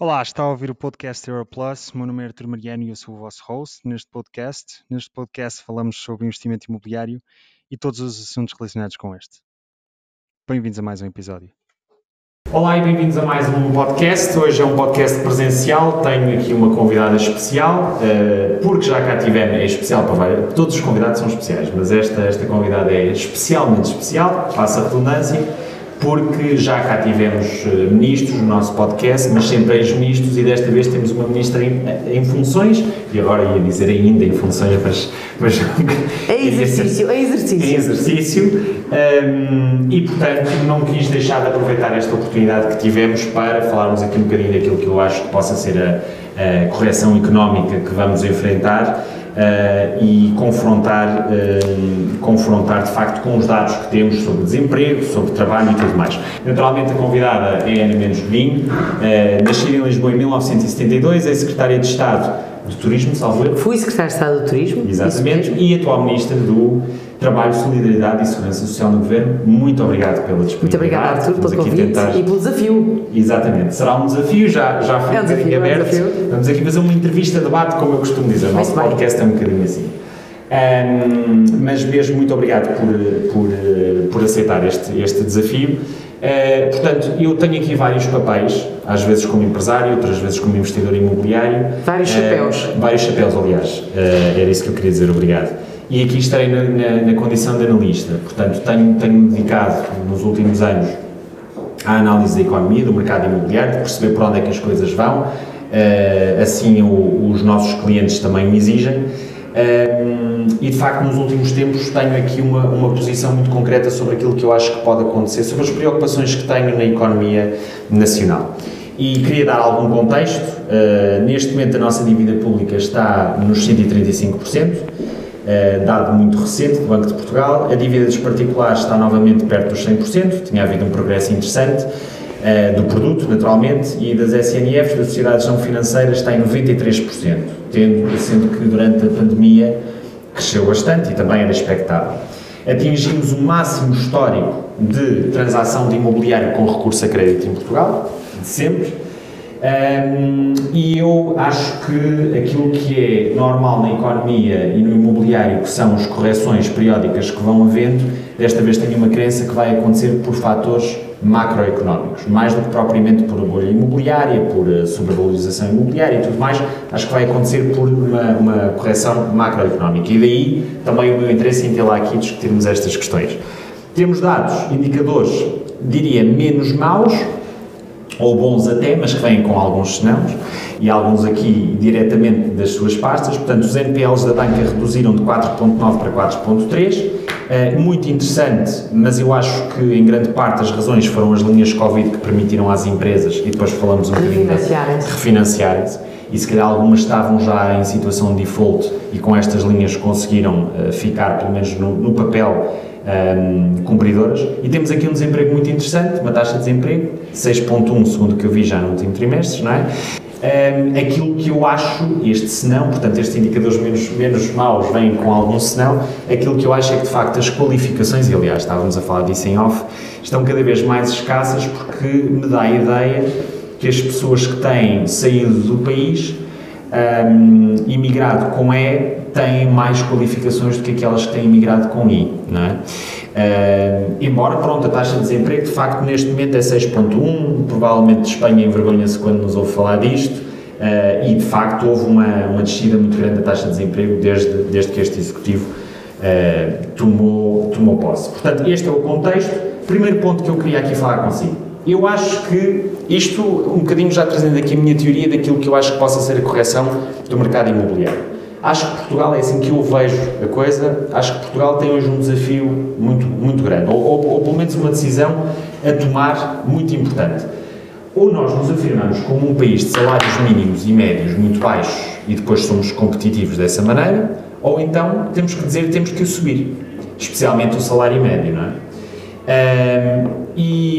Olá, está a ouvir o podcast Europlus. Meu nome é Artur Mariano e eu sou o vosso host neste podcast. Neste podcast falamos sobre investimento imobiliário e todos os assuntos relacionados com este. Bem-vindos a mais um episódio. Olá e bem-vindos a mais um podcast. Hoje é um podcast presencial. Tenho aqui uma convidada especial, eh, porque já cá tivemos, é especial para várias, todos os convidados são especiais, mas esta, esta convidada é especialmente especial, passa a redundância porque já cá tivemos eh, ministros no nosso podcast, mas sempre ex-ministros, e desta vez temos uma ministra em, em, funções, e agora ia dizer ainda em funções, mas. mas é exercício, é exercício. É exercício, um, e portanto não quis deixar de aproveitar esta oportunidade que tivemos para falarmos aqui um bocadinho daquilo que eu acho que possa ser a, a correção económica que vamos enfrentar uh, e confrontar, uh, confrontar de facto com os dados que temos sobre desemprego, sobre trabalho e tudo mais. Naturalmente a convidada é Ana Menos Godinho, uh, nascida em Lisboa em 1972, é secretária de Estado do Turismo, salvo. Fui secretária de Estado do Turismo. Exatamente, e atual Ministra do Trabalho, Solidariedade e Segurança Social no Governo. Muito obrigado pela disponibilidade. Muito obrigada, Arthur, pelo convite tentar... e pelo desafio. Exatamente, será um desafio, já, já foi é um, um bocadinho aberto. É um Vamos aqui fazer uma entrevista, debate, como eu costumo dizer. O nosso podcast é um bocadinho assim. Um, mas mesmo muito obrigado por, por, por aceitar este, este desafio. Uh, portanto, eu tenho aqui vários papéis, às vezes como empresário, outras vezes como investidor imobiliário. Vários uh, chapéus. Vários chapéus, aliás. Uh, era isso que eu queria dizer, obrigado. E aqui estarei na, na, na condição de analista. Portanto, tenho, tenho dedicado nos últimos anos à análise da economia, do mercado imobiliário, de perceber por onde é que as coisas vão. assim, o, os nossos clientes também me exigem. Um, e de facto, nos últimos tempos, tenho aqui uma, uma posição muito concreta sobre aquilo que eu acho que pode acontecer, sobre as preocupações que tenho na economia nacional. E queria dar algum contexto. Uh, neste momento, a nossa dívida pública está nos 135%, uh, dado muito recente do Banco de Portugal. A dívida dos particulares está novamente perto dos 100%, tinha havido um progresso interessante. Uh, do produto, naturalmente, e das SNFs, das sociedades não financeiras, está em 93%, tendo, sendo que durante a pandemia cresceu bastante e também era expectável. Atingimos o máximo histórico de transação de imobiliário com recurso a crédito em Portugal, de sempre, um, e eu acho que aquilo que é normal na economia e no imobiliário, que são as correções periódicas que vão havendo, desta vez tenho uma crença que vai acontecer por fatores macroeconómicos, mais do que propriamente por bolha imobiliária, por eh, sobrevalorização imobiliária e tudo mais, acho que vai acontecer por uma, uma correção macroeconómica. E daí também o meu interesse em ter lá aqui discutirmos estas questões. Temos dados, indicadores, diria, menos maus, ou bons até, mas que vêm com alguns senãos, e alguns aqui diretamente das suas pastas. Portanto, os NPLs da banca reduziram de 4,9 para 4,3. Eh, muito interessante, mas eu acho que em grande parte as razões foram as linhas Covid que permitiram às empresas, e depois falamos um bocadinho de refinanciarem-se. E se calhar algumas estavam já em situação de default e com estas linhas conseguiram uh, ficar, pelo menos no, no papel, um, cumpridoras. E temos aqui um desemprego muito interessante, uma taxa de desemprego, 6,1 segundo o que eu vi já no último trimestre, não é? Um, aquilo que eu acho, este senão, portanto, estes indicadores menos, menos maus vêm com algum senão, aquilo que eu acho é que de facto as qualificações, e aliás estávamos a falar disso em off, estão cada vez mais escassas porque me dá a ideia que as pessoas que têm saído do país, um, imigrado com E, têm mais qualificações do que aquelas que têm imigrado com I, não é? Uh, embora, pronto, a taxa de desemprego de facto neste momento é 6.1, provavelmente Espanha envergonha-se quando nos ouve falar disto, uh, e de facto houve uma, uma descida muito grande da taxa de desemprego desde, desde que este Executivo uh, tomou, tomou posse. Portanto, este é o contexto. Primeiro ponto que eu queria aqui falar consigo. Eu acho que isto, um bocadinho já trazendo aqui a minha teoria daquilo que eu acho que possa ser a correção do mercado imobiliário. Acho que Portugal, é assim que eu vejo a coisa, acho que Portugal tem hoje um desafio muito, muito grande, ou, ou, ou pelo menos uma decisão a tomar muito importante. Ou nós nos afirmamos como um país de salários mínimos e médios muito baixos e depois somos competitivos dessa maneira, ou então temos que dizer temos que o subir, especialmente o salário médio, não é? Um, e,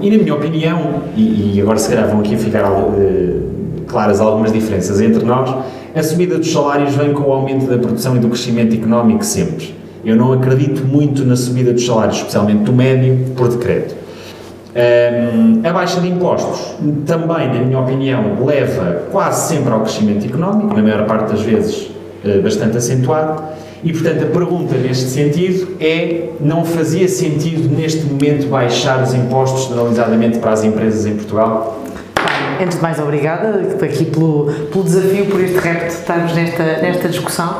e, na minha opinião, e, e, agora se calhar vão aqui ficar uh, claras algumas diferenças entre nós, a subida dos salários vem com o aumento da produção e do crescimento económico sempre. Eu não acredito muito na subida dos salários, especialmente do médio, por decreto. Um, a baixa de impostos também, na minha opinião, leva quase sempre ao crescimento económico, na maior parte das vezes uh, bastante acentuado, e portanto a pergunta neste sentido é: não fazia sentido neste momento baixar os impostos generalizadamente para as empresas em Portugal? Antes de mais, obrigada aqui pelo, pelo desafio, por este repto de estarmos nesta, nesta discussão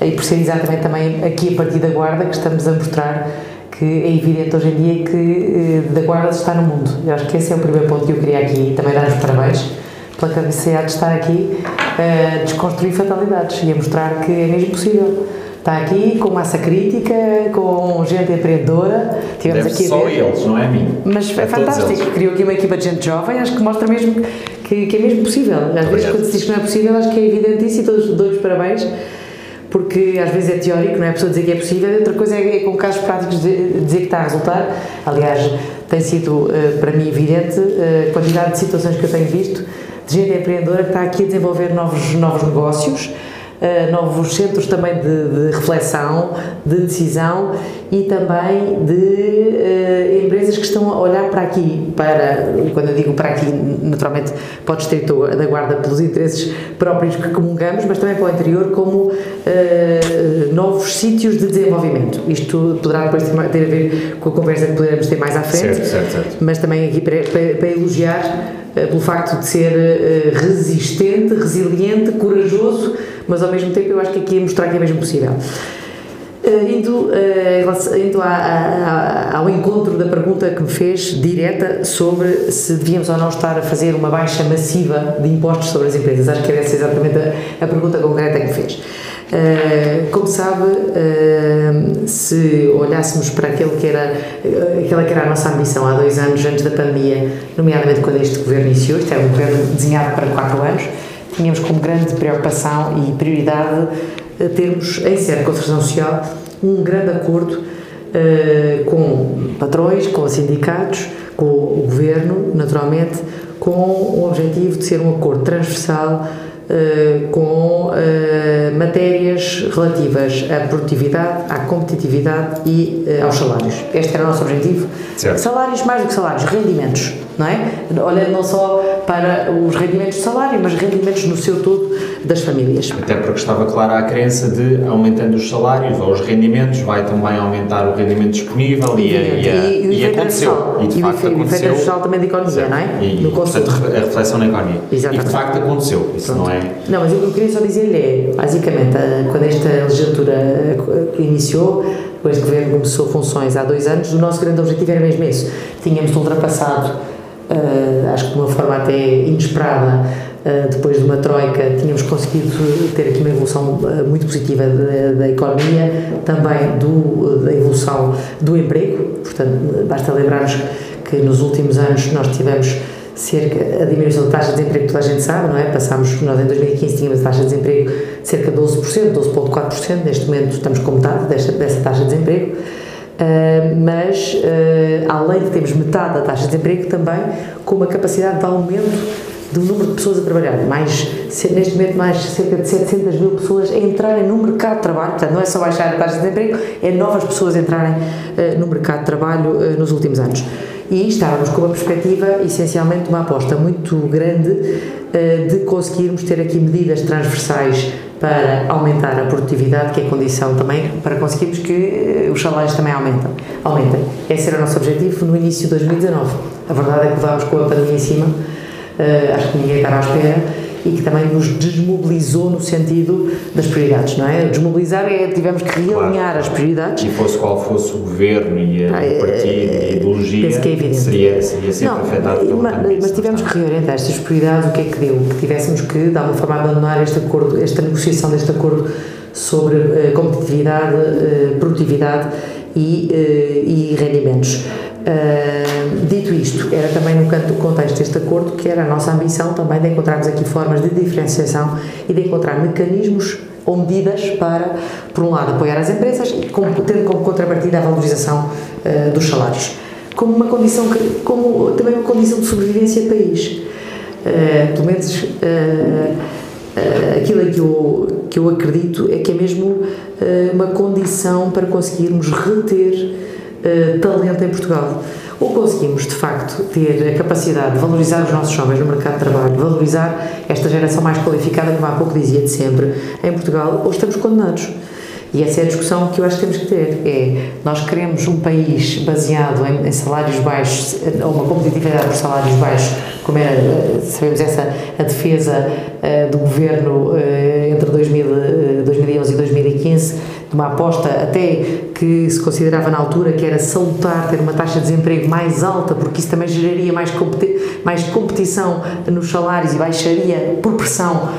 e por ser exatamente também aqui a partir da Guarda que estamos a mostrar que é evidente hoje em dia que eh, da Guarda está no mundo. Eu acho que esse é o primeiro ponto que eu queria aqui também dar os parabéns pela capacidade de estar aqui a desconstruir fatalidades e a mostrar que é mesmo possível. Está aqui com massa crítica, com gente empreendedora. Tivemos Deve aqui só eles, não é a mim. Mas é, é fantástico. Criou aqui uma equipa de gente jovem, acho que mostra mesmo que, que é mesmo popossível. Às Obrigado. vezes, quando se diz que não é possível, acho que é evidente isso e todos dou-lhes parabéns porque às vezes é teórico, não é a pessoa dizer que é possível, outra coisa é, é com casos práticos dizer que está a resultar. Aliás, tem sido uh, para mim evidente uh, a quantidade de situações que eu tenho visto de gente empreendedora que está aqui a desenvolver novos, novos negócios uh, novos centros também de, de, reflexão, de decisão e também de uh, empresas que estão a olhar para aqui, para, quando eu digo para aqui, naturalmente pode ter da guarda pelos interesses próprios que comungamos, mas também para o interior como uh, novos sítios de desenvolvimento. Isto poderá depois ter, ter, a ver com a conversa que poderemos ter mais à frente, certo, certo, certo. mas também aqui para, para, para elogiar pelo facto de ser resistente, resiliente, corajoso mas ao mesmo tempo eu acho que aqui é mostrar que é mesmo possível. Uh, indo, uh, indo a, a, ao encontro da pergunta que me fez, direta, sobre se devíamos ou não estar a fazer uma baixa massiva de impostos sobre as empresas. Acho que era essa exatamente a, a pergunta concreta que me fez. Uh, como sabe, se olhássemos para aquilo que era, aquela que era a nossa ambição há dois anos, antes da pandemia, nomeadamente quando este governo iniciou, isto é um governo desenhado para quatro anos, tínhamos como grande preocupação e prioridade eh, termos em sede de construção social um grande acordo uh, com patrões, com sindicatos, com o governo, naturalmente, com o objetivo de ser um acordo transversal uh, com uh, matérias relativas à produtividade, à competitividade e aos salários. Este era o nosso objetivo. Certo. Salários mais do que salários, rendimentos não é? Olhando não só para os rendimentos de salário, mas rendimentos no seu todo das famílias. Até porque estava clara a crença de, aumentando os salários ou os rendimentos, vai também aumentar o rendimento disponível e, e, e, e, e aconteceu. E de facto aconteceu. O efeito social também da economia, não é? E, no portanto, a reflexão na economia. Exatamente. E de facto aconteceu, isso Pronto. não é... Não, mas o que eu queria só dizer-lhe é, basicamente, quando esta legislatura iniciou, depois que o governo começou funções há dois anos, o nosso grande objetivo era mesmo esse. Tínhamos ultrapassado uh, acho que de uma forma até inesperada, depois de uma troika, tínhamos conseguido ter aqui uma evolução uh, muito positiva da, da, economia, também do, da evolução do emprego, portanto, basta lembrarmos que nos últimos anos nós tivemos cerca, a diminuição da taxa de desemprego toda a gente sabe, não é? Passámos, nós em 2015 tínhamos a taxa de desemprego de cerca de 12%, 12,4%, neste momento estamos com metade desta, dessa taxa de desemprego, Uh, mas uh, além de termos metade da taxa de desemprego, também com uma capacidade de aumento do número de pessoas a trabalhar. Mais, neste momento, mais cerca de 700 mil pessoas a entrarem no mercado de trabalho. Portanto, não é só baixar a taxa de desemprego, é novas pessoas entrarem uh, no mercado de trabalho nos últimos anos. E estávamos com uma perspectiva, essencialmente, uma aposta muito grande de conseguirmos ter aqui medidas transversais para aumentar a produtividade, que é condição também para conseguirmos que os salários também aumentem. aumentem. Esse era o nosso objetivo no início de 2019. A verdade é que levámos com a pandemia em cima, uh, acho que ninguém estava à espera, e que também nos desmobilizou no sentido das prioridades, não é? Desmobilizar é tivemos que realinhar claro. as prioridades. E fosse qual fosse o governo e a, ah, o partido e a ideologia, que é seria, seria sempre não, afetado pelo mas, mas tivemos que reorientar estas prioridades, o que é que deu? Que tivéssemos que, de alguma forma, abandonar este acordo, esta negociação deste acordo sobre uh, competitividade, uh, produtividade e, uh, e rendimentos. Uh, dito isto, era também no contexto deste acordo que era a nossa ambição também de encontrarmos aqui formas de diferenciação e de encontrar mecanismos ou medidas para, por um lado, apoiar as empresas e tendo como contrapartida a valorização uh, dos salários, como uma condição, como também uma condição de sobrevivência país. Uh, pelo menos aquilo que eu, que eu acredito é que é mesmo uma condição para conseguirmos reter uh, talento em Portugal. ou conseguimos de facto ter a capacidade de valorizar os nossos jovens no mercado de trabalho, valorizar esta geração mais qualificada, como há pouco dizia de sempre, em Portugal, ou estamos condenados. E essa é a discussão que eu acho que temos que ter. É, nós queremos um país baseado em, em salários baixos, ou uma competitividade por salários baixos, como era, é, sabemos essa, a defesa uh, do governo uh, entre 2000, uh, 2011 e 2015, de uma aposta até que se considerava na altura que era salutar ter uma taxa de desemprego mais alta, porque isso também geraria mais, competi mais competição nos salários e baixaria por pressão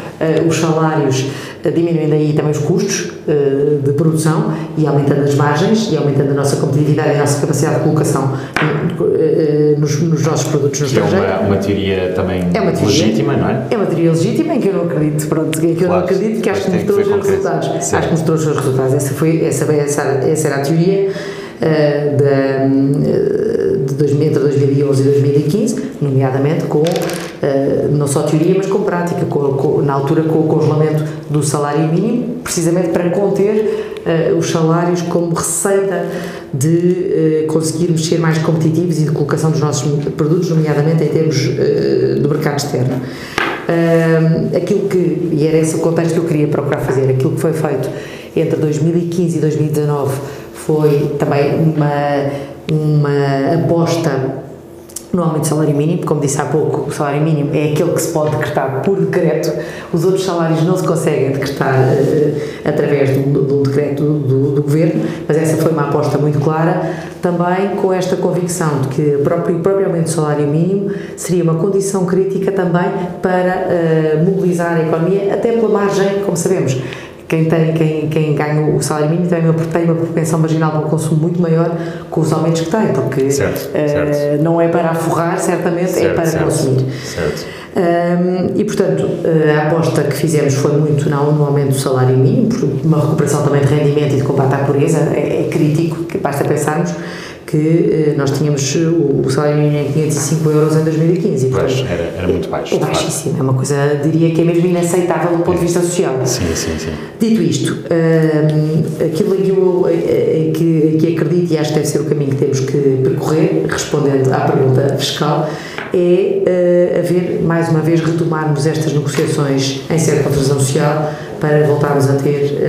os salários diminuindo aí também os custos uh, de produção e aumentando as margens e aumentando a nossa competitividade e a nossa capacidade de colocação uh, nos, nos, nossos produtos no estrangeiro. É uma, uma teoria também é uma teoria, legítima, não é? É uma teoria legítima em que eu não acredito, pronto, em que claro, eu não acredito que acho que mostrou os seus resultados. Sim. Acho que mostrou os seus resultados. Essa, foi, essa, essa, essa era a teoria. Uh, de, de 2000, entre 2011 e 2015, nomeadamente com eh, não só teoria, mas com prática, com, com, na altura com o congelamento do salário mínimo, precisamente para conter os salários como receita de conseguirmos ser mais competitivos e de colocação dos nossos produtos, nomeadamente em termos do mercado externo. aquilo que, e era esse o contexto que eu queria procurar fazer, aquilo que foi feito entre 2015 e 2019 foi também uma, uma aposta no aumento do salário mínimo, como disse há pouco, o salário mínimo é aquele que se pode decretar por decreto, os outros salários não se conseguem decretar uh, através de um, decreto do, do, governo, mas essa foi uma aposta muito clara, também com esta convicção de que o próprio, próprio aumento do salário mínimo seria uma condição crítica também para uh, mobilizar a economia, até pela margem, como sabemos, quem, tem, quem, quem ganha o salário mínimo tem uma, tem uma propensão marginal para o consumo muito maior com os aumentos que tem, porque certo, uh, certo. não é para aforrar, certamente, é certo, é para consumir. Um, e, portanto, eh, a aposta que fizemos foi muito não, no aumento do salário mínimo, uma recuperação também de rendimento e de combate à pobreza, é, é crítico, que basta pensarmos que eh, nós tínhamos o, salário mínimo em 505 euros em 2015. E, portanto, era, era muito baixo. É baixíssimo, é uma coisa, diria que é mesmo inaceitável do ponto de vista social. Sim, sim, sim. Dito isto, um, aquilo que eu que, que acredito e acho que deve ser o caminho que temos que percorrer, respondendo à pergunta fiscal, é haver, mais uma vez, retomarmos estas negociações em sede de contribuição social para voltarmos a ter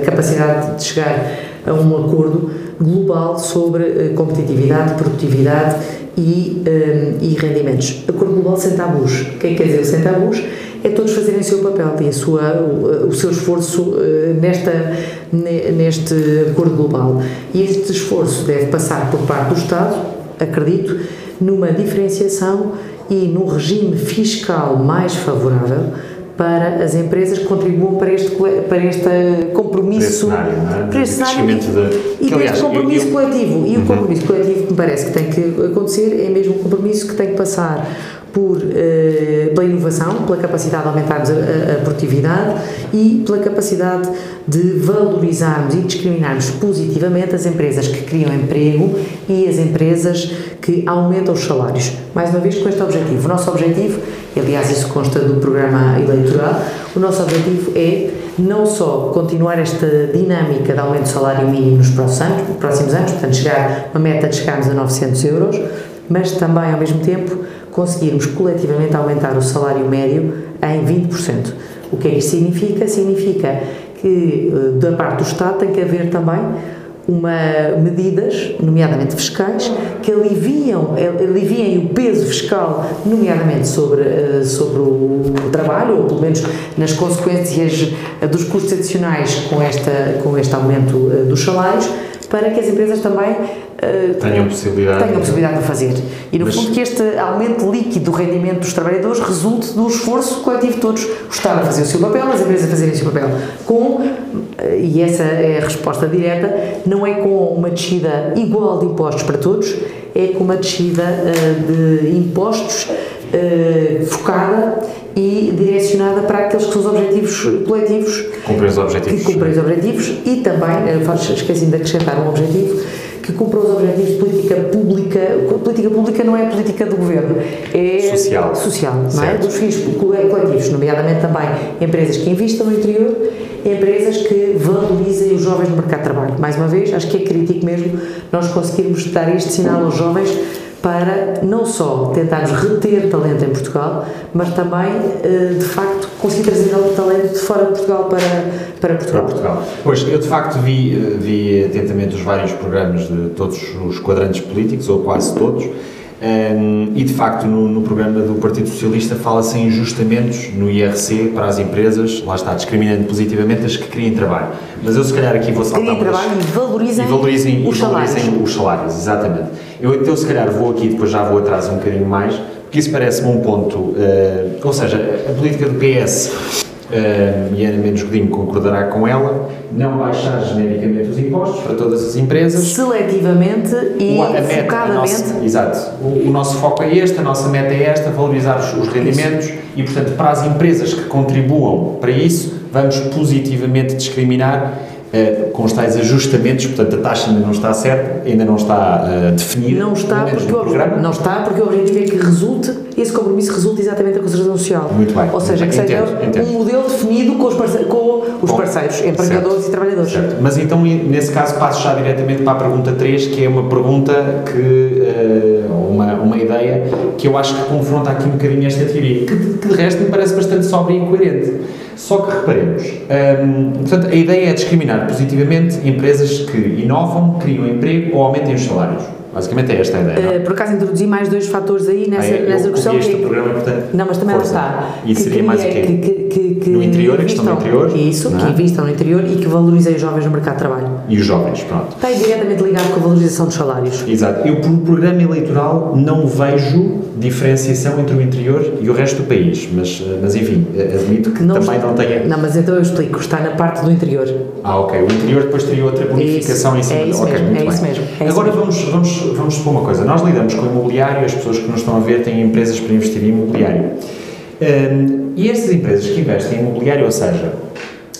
a capacidade de chegar a um acordo global sobre uh, competitividade, produtividade e, um, e rendimentos. Acordo global sem tabus. O que é que quer dizer sem tabus? É todos fazerem o seu papel e a sua, o, o seu esforço uh, nesta, neste acordo global. E este esforço deve passar por parte do Estado, acredito, numa diferenciação e num regime fiscal mais favorável para as empresas que contribuam para este, para este compromisso. Para este cenário, é? para este cenário e, de, e para este compromisso eu, eu, coletivo. E uhum. o compromisso coletivo que me parece que tem que acontecer é mesmo um compromisso que tem que passar por, eh, pela inovação, pela capacidade de aumentarmos a, a, produtividade e pela capacidade de valorizarmos e discriminarmos positivamente as empresas que criam emprego e as empresas que aumentam os salários. Mais uma vez com este objetivo. O nosso objetivo, e aliás isso consta do programa eleitoral, o nosso objetivo é não só continuar esta dinâmica de aumento do salário mínimo nos próximos anos, portanto chegar, uma meta de chegarmos a 900 euros, mas também ao mesmo tempo conseguirmos coletivamente aumentar o salário médio em 20%. O que é que isto significa? Significa que eh, da parte do Estado tem que haver também uma, medidas, nomeadamente fiscais, que aliviam, aliviem o peso fiscal, nomeadamente sobre, eh, sobre o trabalho, ou pelo menos nas consequências dos custos adicionais com, esta, com este aumento eh, dos salários, para que as empresas também uh, tenham, possibilidade, tenham possibilidade de fazer. E, no Mas... fundo, que este aumento líquido do rendimento dos trabalhadores resulte do esforço coletivo de todos. O Estado a fazer o seu papel, as empresas a fazerem o seu papel. Com, eh, e essa é a resposta direta, não é com uma descida igual de impostos para todos, é com uma descida uh, de impostos uh, focada e direcionada para aqueles que são os objetivos coletivos. Cumprem os objetivos. Que cumprem os objetivos e também, esqueci de acrescentar um objetivo, que cumpra os objetivos de política pública. Política pública não é política do governo, é social, social não é? Dos fins coletivos, nomeadamente também empresas que investam no interior, empresas que valorizem os jovens no mercado de trabalho. Mais uma vez, acho que é crítico mesmo nós conseguirmos dar este sinal aos jovens para não só tentarmos reter talento em Portugal, mas também, eh, de facto, conseguir trazer novo talento de fora de Portugal para, para para Portugal. Portugal. Pois, eu de facto vi, eh, vi atentamente os vários programas de todos os quadrantes políticos, ou quase todos, ehm, e de facto no, no programa do Partido Socialista fala-se em ajustamentos no IRC para as empresas, lá está, discriminando positivamente as que criem trabalho. Mas eu se calhar aqui vou saltar Criem trabalho e valorizem, e valorizem, os e valorizem salários. os salários, exatamente. Eu então se calhar vou aqui, depois já vou atrás um bocadinho mais, porque isso parece-me um ponto, eh, ou seja, a política do PS, eh, e Ana Mendes Godinho concordará com ela, não baixar genericamente os impostos para todas as empresas, Seletivamente e o- a meta, a focadamente. nossa- exato. O, o nosso foco é este, a nossa meta é esta, valorizar os, os rendimentos e, portanto, para as empresas que contribuam para isso, vamos positivamente discriminar eh, com os tais ajustamentos, portanto, a taxa ainda não está certa, ainda não está eh, definida. Não está, menos porque no o, programa. não está porque o objetivo é que resulte, esse compromisso resulte exatamente da concertação social. Muito bem, Ou seja, que seja Entendo, entendo. um modelo definido com os, parce- com os Bom, parceiros, empregadores certo. e trabalhadores. Certo. Mas então, nesse caso, passo já diretamente para a pergunta 3, que é uma pergunta que, eh, uma, uma ideia que eu acho que confronta aqui um bocadinho esta teoria, que, de- que de resto me parece bastante sóbria e coerente. Só que reparemos, hum, portanto, a ideia é discriminar positivamente empresas que inovam, criam emprego ou aumentem os salários. Basicamente é esta a ideia. não? Eh, por acaso introduzi mais dois fatores aí nessa, Ah, é? nessa Eu questão. este que programa, portanto, Não, mas também força. lá está. E seria mais o quê? Que, que, que No interior, a questão do interior, Isso, não que é? invistam no interior e que valorizem os jovens no mercado de trabalho. E os jovens, pronto. Está diretamente ligado com a valorização dos salários. Exato. Eu, por programa eleitoral, não vejo diferenciação entre o interior e o resto do país, mas, eh, mas enfim, eh, admito que também está- não tenha. Não, mas então eu explico. Está na parte do interior. Ah, ok. O interior depois teria outra bonificação Isso, em cima. é isso ok, mesmo, muito é bem. isso mesmo, é isso Agora mesmo. vamos, vamos, vamos supor uma coisa. Nós lidamos com imobiliário, as pessoas que nos estão a ver têm empresas para investir em imobiliário. Hum, e estas empresas que investem em imobiliário, ou seja,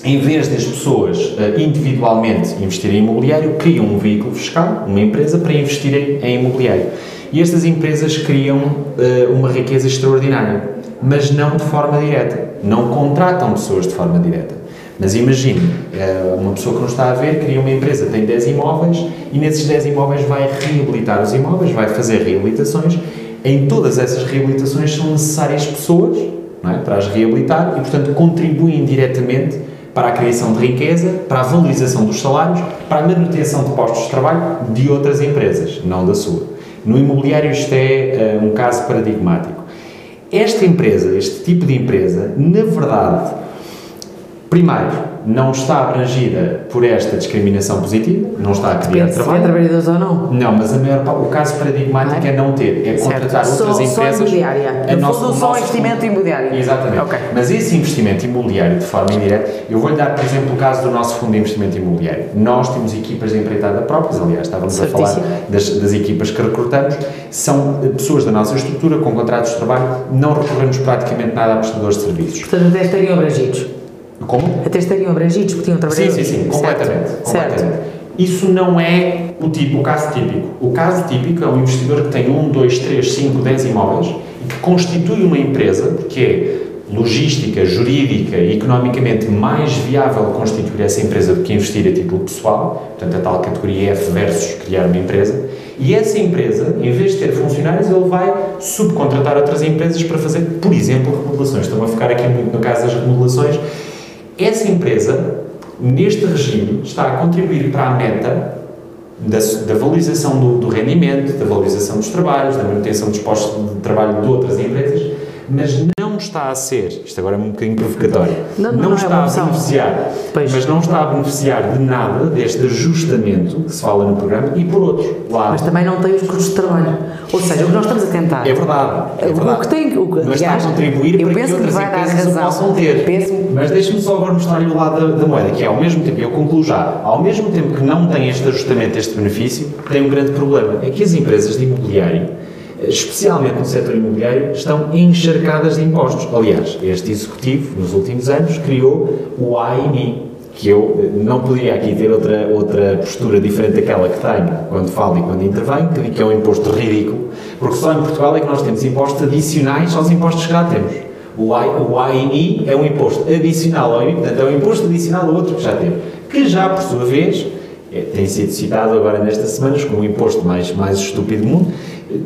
em vez das pessoas eh, individualmente investirem em imobiliário, criam um veículo fiscal, uma empresa, para investirem em imobiliário. E estas empresas criam eh, uma riqueza extraordinária, mas não de forma direta. Não contratam pessoas de forma direta. Mas imagine, eh, uma pessoa que não está a ver cria uma empresa, tem 10 imóveis e nesses 10 imóveis vai reabilitar os imóveis, vai fazer reabilitações. Em todas essas reabilitações são necessárias pessoas é, para as reabilitar e, portanto, contribuem diretamente para a criação de riqueza, para a valorização dos salários, para a manutenção de postos de trabalho de outras empresas, não da sua. No imobiliário isto é eh, um caso paradigmático. Esta empresa, este tipo de empresa, na verdade, primeiro, não está abrangida por esta discriminação positiva, não está a criar Depende se trabalho. trabalhadores ou não. Não, mas a maior, o caso paradigmático Não é não ter, é Certo. contratar Só- outras só empresas. imobiliária. a No nosso- fundo, só investimento fundo- imobiliário. Exatamente. Ok. Mas esse investimento imobiliário de forma indireta, eu vou-lhe dar, por exemplo, o caso do nosso fundo de investimento imobiliário. Nós temos equipas de empreitada próprias, aliás, estávamos a falar Certíssimo. das, das equipas que recrutamos, são eh, pessoas da nossa estrutura com contratos de trabalho, não recorremos praticamente nada a prestadores de serviços. Portanto, até estariam abrangidos. Como? Até estariam abrangidos porque tinham Sim, trabalhadores. sim, sim, Certo. completamente. Certo. completamente. Isso não é o tipo, o caso típico. O caso típico é um investidor que tem um, dois, três, cinco, dez imóveis e que constitui uma empresa, porque é logística, jurídica e economicamente mais viável constituir essa empresa do que investir a título pessoal, portanto a tal categoria F versus criar uma empresa, e essa empresa, em vez de ter funcionários, ele vai subcontratar outras empresas para fazer, por exemplo, remodelações. Estão a ficar aqui muito no caso das remodelações. Essa empresa, neste regime, está a contribuir para a meta da, da valorização do, do rendimento, da valorização dos trabalhos, da manutenção dos postos de trabalho de outras empresas, mas não está a ser, isto agora é um bocadinho provocatório, Não, não, não, é está uma a beneficiar, Pois. mas não está a beneficiar de nada deste ajustamento que se fala no programa e por outro lado, Mas também não tem os custos de trabalho. Ou seja, o que nós estamos a tentar. é verdade, é O verdade. que tem, o que, Mas está a contribuir para que que outras dar empresas o razão. possam ter. Penso- Mas deixe-me só agora mostrar-lhe o lado da, da moeda, que é ao mesmo tempo, eu concluo já, ao mesmo tempo que não tem este ajustamento, este benefício, tem um grande problema. É que as empresas de imobiliário, especialmente no setor imobiliário, estão encharcadas de impostos. Aliás, este executivo, nos últimos anos, criou o AINI, que eu eh, não poderia aqui ter outra, outra postura diferente daquela que tenho quando falo e quando intervenho, que que é um imposto ridículo, porque só em Portugal é que nós temos impostos adicionais aos impostos que já temos. O, I, o ANI é um imposto adicional ao IMI, portanto é um imposto adicional ao outro que já temos, que já, por sua vez, é, tem sido citado agora nestas semanas como o imposto mais, mais estúpido do mundo.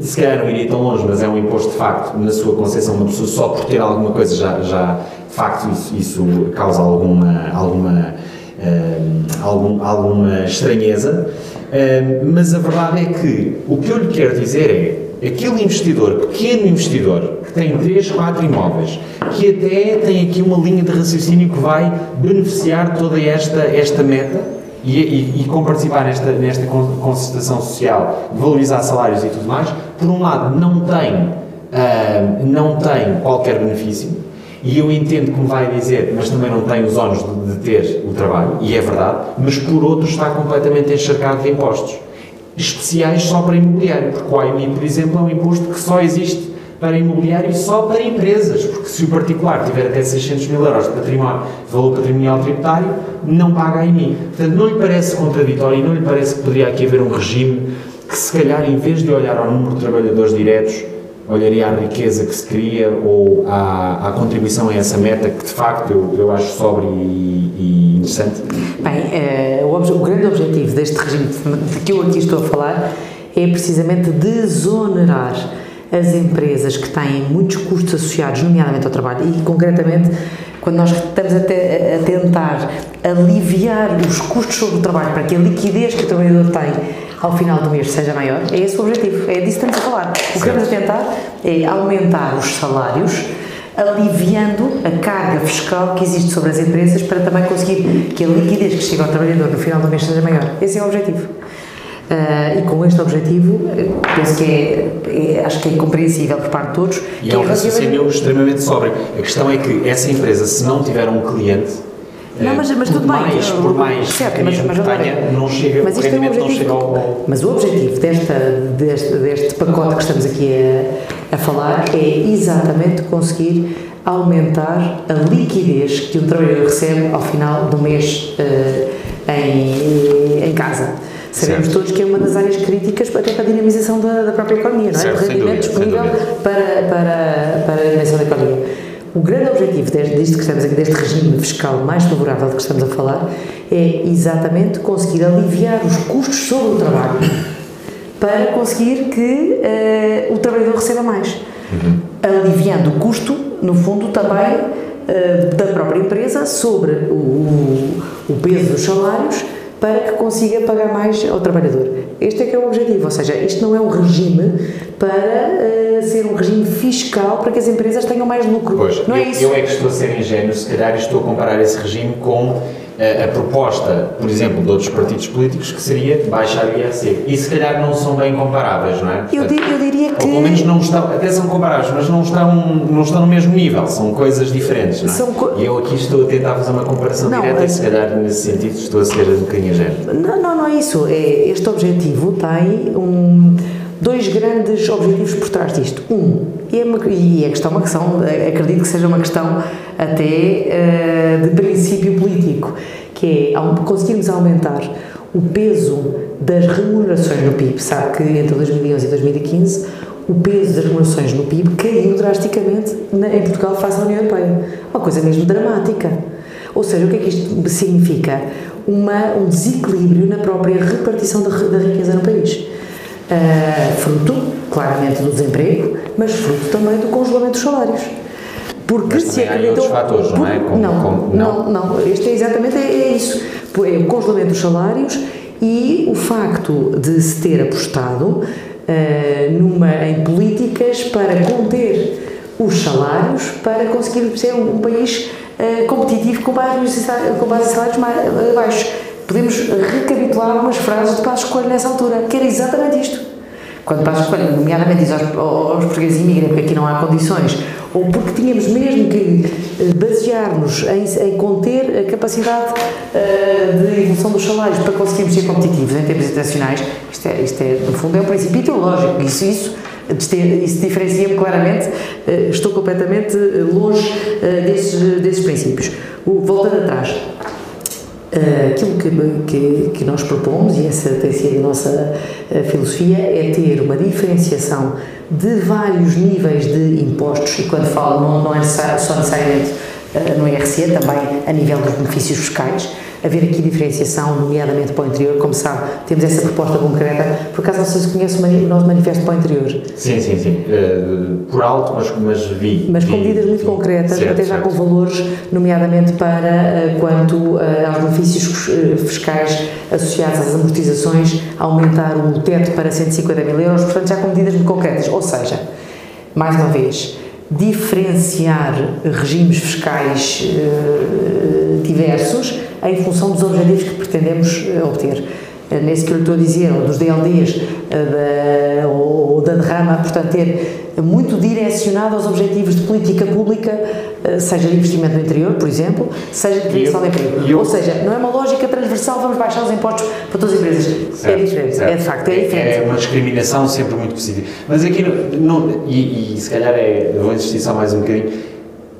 Se calhar não iria tão longe, mas é um imposto de facto, na sua concepção, uma pessoa só por ter alguma coisa já, já de facto isso, isso causa alguma, alguma, uh, algum, alguma estranheza. Uh, mas a verdade é que o que eu lhe quero dizer é aquele investidor, pequeno investidor, que tem 3, 4 imóveis, que até tem aqui uma linha de raciocínio que vai beneficiar toda esta, esta meta, e, e, e, com participar nesta, nesta concertação social, valorizar salários e tudo mais, por um lado não tem, uh, não tem qualquer benefício, e eu entendo que me vai dizer, mas também não tem os ónus de, de, ter o trabalho, e é verdade, mas por outro está completamente encharcado de impostos, especiais só para imobiliário, porque o AIMI, por exemplo, é um imposto que só existe para imobiliário e só para empresas, porque se o particular tiver até 600 mil euros de património, valor patrimonial tributário, não paga a IMI. Portanto, não lhe parece contraditório e não lhe parece que poderia aqui haver um regime que, se calhar, em vez de olhar ao número de trabalhadores diretos, olharia à riqueza que se cria ou à, à contribuição a essa meta que, de facto, eu, eu acho sobre e, e interessante? Bem, é, o, o grande objetivo deste regime de que eu aqui estou a falar é precisamente desonerar as empresas que têm muitos custos associados, nomeadamente ao trabalho, e concretamente quando nós estamos a, te, a, tentar aliviar os custos sobre o trabalho para que a liquidez que o trabalhador tem ao final do mês seja maior, é esse o objetivo, é disso que estamos a falar. O que estamos a tentar é aumentar os salários, aliviando a carga fiscal que existe sobre as empresas para também conseguir que a liquidez que chega ao trabalhador no final do mês seja maior. Esse é o objetivo. Uh, e com este objetivo, penso que é, é, acho que é compreensível por parte de todos. E é um raciocínio extremamente sóbrio. A questão é que essa empresa, se não tiver um cliente, não, mas, mas tudo mais, bem. Por mais certo, mas, mas, tenha, não chega, mas isto é o objetivo, não chega ao... Mas o objetivo desta, deste, deste pacote que estamos aqui a, a falar é exatamente conseguir aumentar a liquidez que um trabalhador recebe ao final do mês uh, em, em casa. Sabemos certo. todos que é uma das áreas críticas até para a dinamização da, da própria economia, não é? Certo, o rendimento disponível para, para, para a dinamização da economia. O grande objetivo deste, que estamos aqui, deste regime fiscal mais favorável de que estamos a falar, é exatamente conseguir aliviar os custos sobre o trabalho para conseguir que uh, o trabalhador receba mais. Uhum. Aliviando o custo, no fundo, também uh, da própria empresa sobre o, o, o peso dos salários para que consiga pagar mais ao trabalhador. Este é que é o objetivo, ou seja, isto não é um regime para uh, ser um regime fiscal para que as empresas tenham mais lucro. Pois, não é eu, é isso. Eu é que estou a ser ingênuo, se calhar estou a comparar esse regime com a, a, proposta, por exemplo, de outros partidos políticos, que seria baixar o IRC. E se calhar não são bem comparáveis, não é? Portanto, eu, eu, diria que. Ou pelo menos não estão, até são comparáveis, mas não estão, não estão no mesmo nível, são coisas diferentes, não é? São co... E eu aqui estou a tentar fazer uma comparação não, direta é... e se calhar nesse sentido estou a ser um bocadinho ingênuo. Não, não, não é isso. É, este objetivo tem um dois grandes objetivos por trás disto. Um, e é, uma, e é questão, uma questão, acredito que seja uma questão até uh, de princípio político, que é conseguirmos aumentar o peso das remunerações no PIB. Sabe que entre 2011 e 2015 o peso das remunerações no PIB caiu drasticamente em Portugal face à União Europeia. Uma coisa mesmo dramática. Ou seja, o que é que isto significa? Uma, um desequilíbrio na própria repartição da, da riqueza no país. Uh, fruto, claramente, do desemprego, mas fruto também do congelamento dos salários. Porque mas se acreditou. fatores, por, não é? Como, não, como, não, não, não, Este é exatamente é, é isso. É o congelamento dos salários e o facto de se ter apostado uh, numa, em políticas para conter os salários para conseguir ser um, um país uh, competitivo com base, com base em salários mais, baixos podemos recapitular algumas frases de Passos Coelho nessa altura, que era exatamente isto. Quando Passos Coelho, nomeadamente, diz aos, aos portugueses imigrem porque aqui não há condições, ou porque tínhamos mesmo que eh, basear-nos em, em, conter a capacidade uh, de evolução dos salários para conseguirmos ser competitivos em termos internacionais, isto é, isto é no fundo, é um princípio teológico, isso, isso isso diferencia-me claramente, eh, estou completamente longe desses, desses princípios. Voltando atrás, aquilo que, que, que, nós propomos, e essa tem sido a nossa uh, filosofia, é ter uma diferenciação de vários níveis de impostos, e quando falo não, não é só necessariamente uh, no IRC, também a nível dos benefícios fiscais, haver aqui diferenciação, nomeadamente para o interior. Como sabe, temos essa proposta concreta. Por acaso, não sei se conhece o nosso manifesto para o interior. Sim, sim, sim. Uh, por alto, mas, mas vi. Mas com medidas muito concretas, certo, até já certo. com valores, nomeadamente para uh, quanto uh, aos benefícios fiscais associados às amortizações, aumentar o teto para 150 mil euros. Portanto, já com medidas muito concretas. Ou seja, mais uma vez, diferenciar regimes fiscais diversos em função dos objetivos que pretendemos eh, obter. Eh, nesse que eu lhe estou a dizer, ou dos DLDs, eh, da, ou da derrama, portanto, ter muito direcionado aos objetivos de política pública, seja de investimento no interior, por exemplo, seja de criação de emprego. Ou seja, não é uma lógica transversal, vamos baixar os impostos para todas as empresas. É certo, é diferente, certo. é de facto, é diferente. É uma discriminação sempre muito positiva. Mas aqui, não, e, e se calhar é, vou insistir só mais um bocadinho,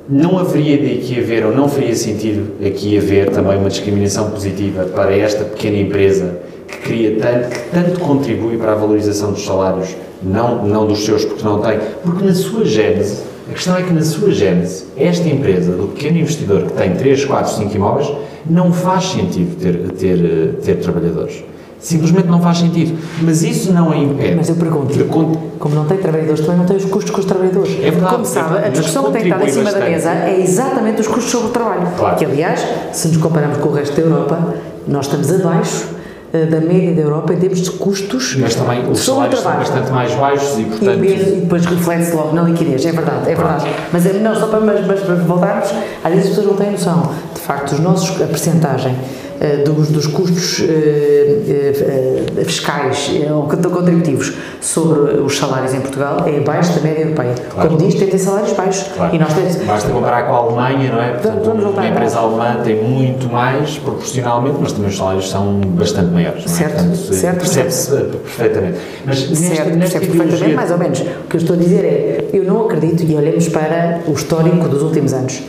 não haveria aqui haver, ou não faria sentido aqui haver também uma discriminação positiva para esta pequena empresa que cria tanto, que tanto contribui para a valorização dos salários, não, não dos seus, porque não tem, porque na sua gênese, a questão é que na sua gênese, esta empresa, do pequeno investidor que tem 3, 4, 5 imóveis, não faz sentido ter, ter, ter trabalhadores. Simplesmente não faz sentido. Mas isso não é impede. Mas eu pergunto, de... como não tem trabalhadores, também não tem os custos com os trabalhadores. É verdade. Como sabe, a discussão que tem estado em cima bastante. da mesa é exatamente os custos sobre o trabalho. Claro. Que, aliás, se nos compararmos com o resto da Europa, nós estamos abaixo eh, da média da Europa em termos de custos mas também os salários são bastante mais baixos e portanto e, mesmo, e depois reflete-se logo na liquidez, é verdade, é verdade mas é não, só para, mas, mas para voltarmos às vezes as pessoas não têm noção de facto os nossos, a percentagem eh, dos, dos custos eh, eh, fiscais ou contributivos sobre os salários em Portugal é abaixo da média europeia. Claro. Como diz, tem, ter salários baixos. Claro. E nós temos... Basta comparar com a Alemanha, não é? Portanto, vamos empresa alemã tem muito mais proporcionalmente, mas também os salários são bastante maiores. Certo, Portanto, certo. Percebe-se perfeitamente. Mas certo, nesta, perfeitamente, mais ou menos. O que eu estou a dizer é, eu não acredito, e olhemos para o histórico dos últimos anos,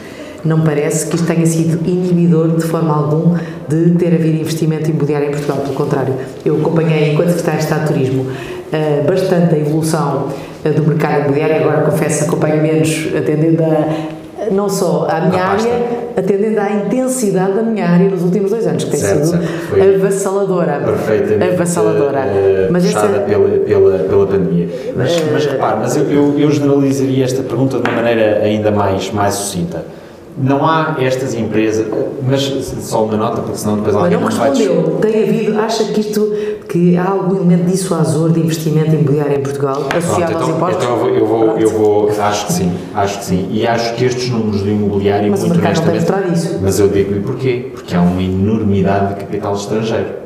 não parece que isto tenha sido inibidor de forma alguma de ter havido investimento imobiliário em Portugal, pelo contrário. Eu acompanhei, enquanto secretário de Estado de Turismo, eh, bastante a evolução eh, do mercado imobiliário, agora confesso acompanho menos, atendendo a não só à minha área, atendendo à intensidade da minha área nos últimos dois anos, que tem certo, sido certo. avassaladora. Perfeitamente. Avassaladora. Uh, mas essa... pela, pela, pela pandemia. Mas, uh, mas repare, mas eu, eu, eu generalizaria esta pergunta de uma maneira ainda mais, mais sucinta não há estas empresas, mas só uma nota, porque senão depois alguém não, não respondeu. Tem havido, acha que isto, que há algum elemento dissuasor de investimento imobiliário em Portugal associado Pronto, então, aos impostos? Então eu vou, eu vou, eu vou, acho que sim, acho que sim. E acho que estes números do imobiliário, mas muito honestamente, mas eu digo-lhe porquê? Porque há uma enormidade de capital estrangeiro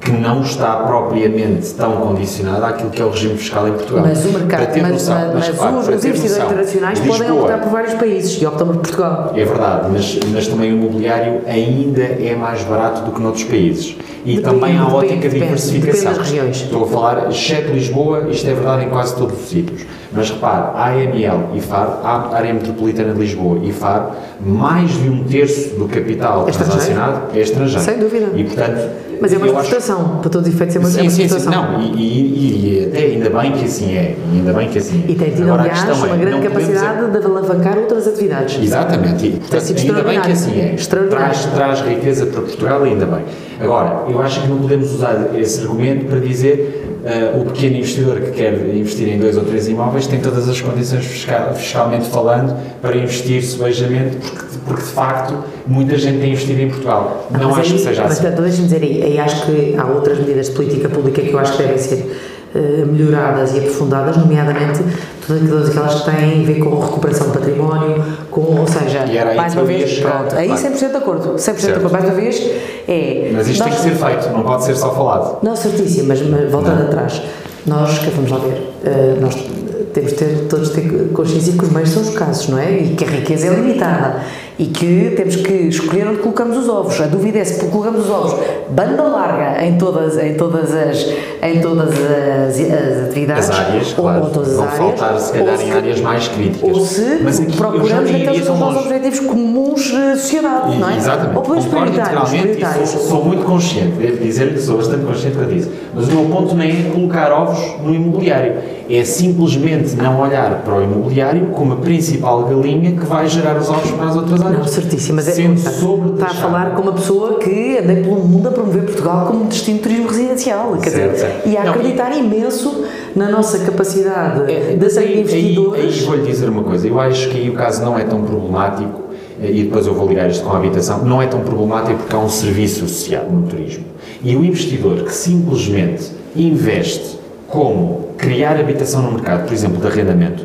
que não está propriamente tão condicionada àquilo que é o regime fiscal em Portugal. Mas o mercado, mas, noção, mas, mas, claro, os, os investidores internacionais Lisboa, podem optar por vários países e optam por Portugal. É verdade, mas, mas também o imobiliário ainda é mais barato do que noutros países. E depende, também há ótica depende, de diversificação. Depende das regiões. Estou a falar, exceto Lisboa, isto é verdade em quase todos os sítios. Mas repare, a AML e FAR, a área metropolitana de Lisboa e FAR, mais de um terço do capital é transacionado é estrangeiro. Sem dúvida. E portanto mas é uma frustração, acho... para todos os efeitos é uma, sim, é uma sim, sim, não, e, e, e, até ainda bem que assim é, ainda bem que assim é. E tem tido, Agora, aliás, uma é, grande capacidade dizer... de alavancar outras atividades. Exatamente, e, portanto, ainda bem que assim é. Traz, traz riqueza para Portugal, ainda bem. Agora, eu acho que não podemos usar esse argumento para dizer uh, o pequeno investidor que quer investir em dois ou três imóveis tem todas as condições fiscal, fiscalmente falando para investir subejamente, porque, porque de facto muita gente tem investido em Portugal. Não mas acho aí, que seja mas, assim. Mas deixa-me dizer aí, aí acho que há outras medidas de política pública que eu acho que devem ser uh, melhoradas e aprofundadas, nomeadamente todas aquelas que têm a ver com recuperação de património, com, ou seja, mais uma vez, pronto, aí 100% de acordo, 100% de acordo, mais uma vez, é... Mas isto nós, tem que ser feito, não pode ser só falado. Não, certíssimo, mas, mas voltando não. atrás, nós, que vamos lá ver, uh, nós temos de ter, todos ter consciência que os meios são escassos, não é? E que a riqueza é limitada. E que temos que escolher onde colocamos os ovos. A dúvida é se colocamos os ovos banda larga em todas, em todas, as, em todas as, as atividades. As áreas, ou, claro. ou todas as Vão áreas, faltar, se calhar, em áreas mais críticas. Ou se Mas aqui procuramos aqueles que são os objetivos comuns da sociedade, não é? Exatamente. Ou Concordo prioritários. e prioritários. sou, sou muito consciente, devo dizer que sou bastante consciente quanto isso. Mas o meu ponto nem é colocar ovos no imobiliário, é simplesmente não olhar para o imobiliário como a principal galinha que vai gerar os ovos para as outras áreas. Não, certíssimo, mas é, Sendo está, a falar com uma pessoa que andei pelo mundo a promover Portugal como destino de turismo residencial. Quer Certo, dizer, e a Não, acreditar imenso na nossa capacidade É, de ser aí, aí, investidores. aí vou-lhe dizer uma coisa, eu acho que aí o caso não é tão problemático, eh, e depois eu vou ligar isto com a habitação, não é tão problemático porque há um serviço associado no turismo. E o investidor que simplesmente investe como criar habitação no mercado, por exemplo, de arrendamento,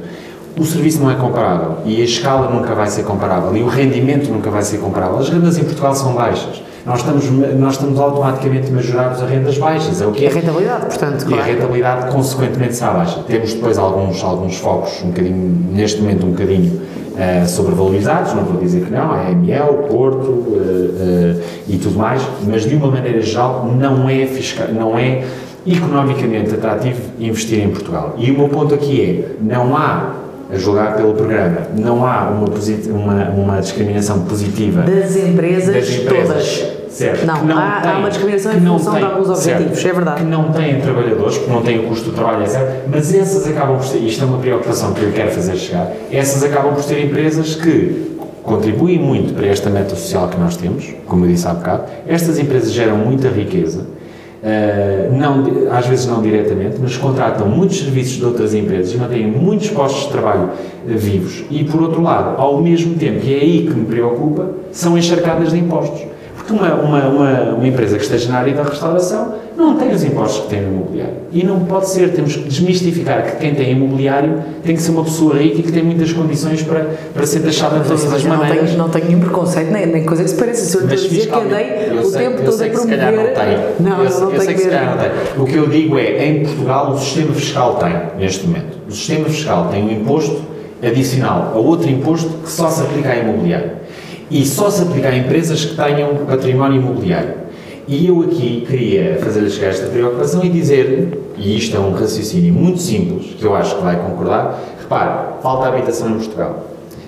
o serviço não é comparável e a escala nunca vai ser comparável e o rendimento nunca vai ser comparável. As rendas em Portugal são baixas. Nós estamos, nós estamos automaticamente majorados a rendas baixas, é o que é. A rentabilidade, portanto, E a claro. rentabilidade, consequentemente, será baixa. Temos depois alguns, alguns focos, um bocadinho, neste momento, um bocadinho eh, sobrevalorizados, não vou dizer que não, é ML, Porto eh, eh, e tudo mais, mas de uma maneira geral, não é, fiscal, não é economicamente atrativo investir em Portugal. E o meu ponto aqui é: não há, a julgar pelo programa, não há uma, uma, uma discriminação positiva Das empresas, das empresas, todas. certo, Não, que há- há têm- uma discriminação em não função de têm- alguns objetivos, certo, é verdade. Que não têm trabalhadores, porque não têm o custo do trabalho, etc. Mas essas acabam por ser, isto é uma preocupação que eu quero fazer chegar, essas acabam por ser empresas que contribuem muito para esta meta social que nós temos, como eu disse há bocado. Estas empresas geram muita riqueza, eh, não, às vezes não diretamente, mas contratam muitos serviços de outras empresas e mantêm muitos postos de trabalho eh, vivos. E, por outro lado, ao mesmo tempo, e é aí que me preocupa, são encharcadas de impostos. Porque uma, uma, uma, uma empresa que esteja na área da restauração não tem os impostos que tem no imobiliário. E não pode ser, temos que desmistificar que quem tem imobiliário tem que ser uma pessoa rica e que tem muitas condições para, para ser taxada de todas as não maneiras. tenho, não tenho nenhum preconceito, nem, nem coisa que se pareça. Se eu estou a dizer que andei o sei- tempo eu todo sei a que se promover. calhar não tem. Não, eu, eu não eu sei que se calhar não tem. O que eu digo é, em Portugal, o sistema fiscal tem, neste momento. O sistema fiscal tem um imposto adicional a outro imposto que só se aplica a imobiliário. E só se aplica a empresas que tenham património imobiliário. E eu aqui queria fazer-lhe chegar esta preocupação e dizer, e isto é um raciocínio muito simples, que eu acho que vai concordar, repare, falta habitação em Portugal.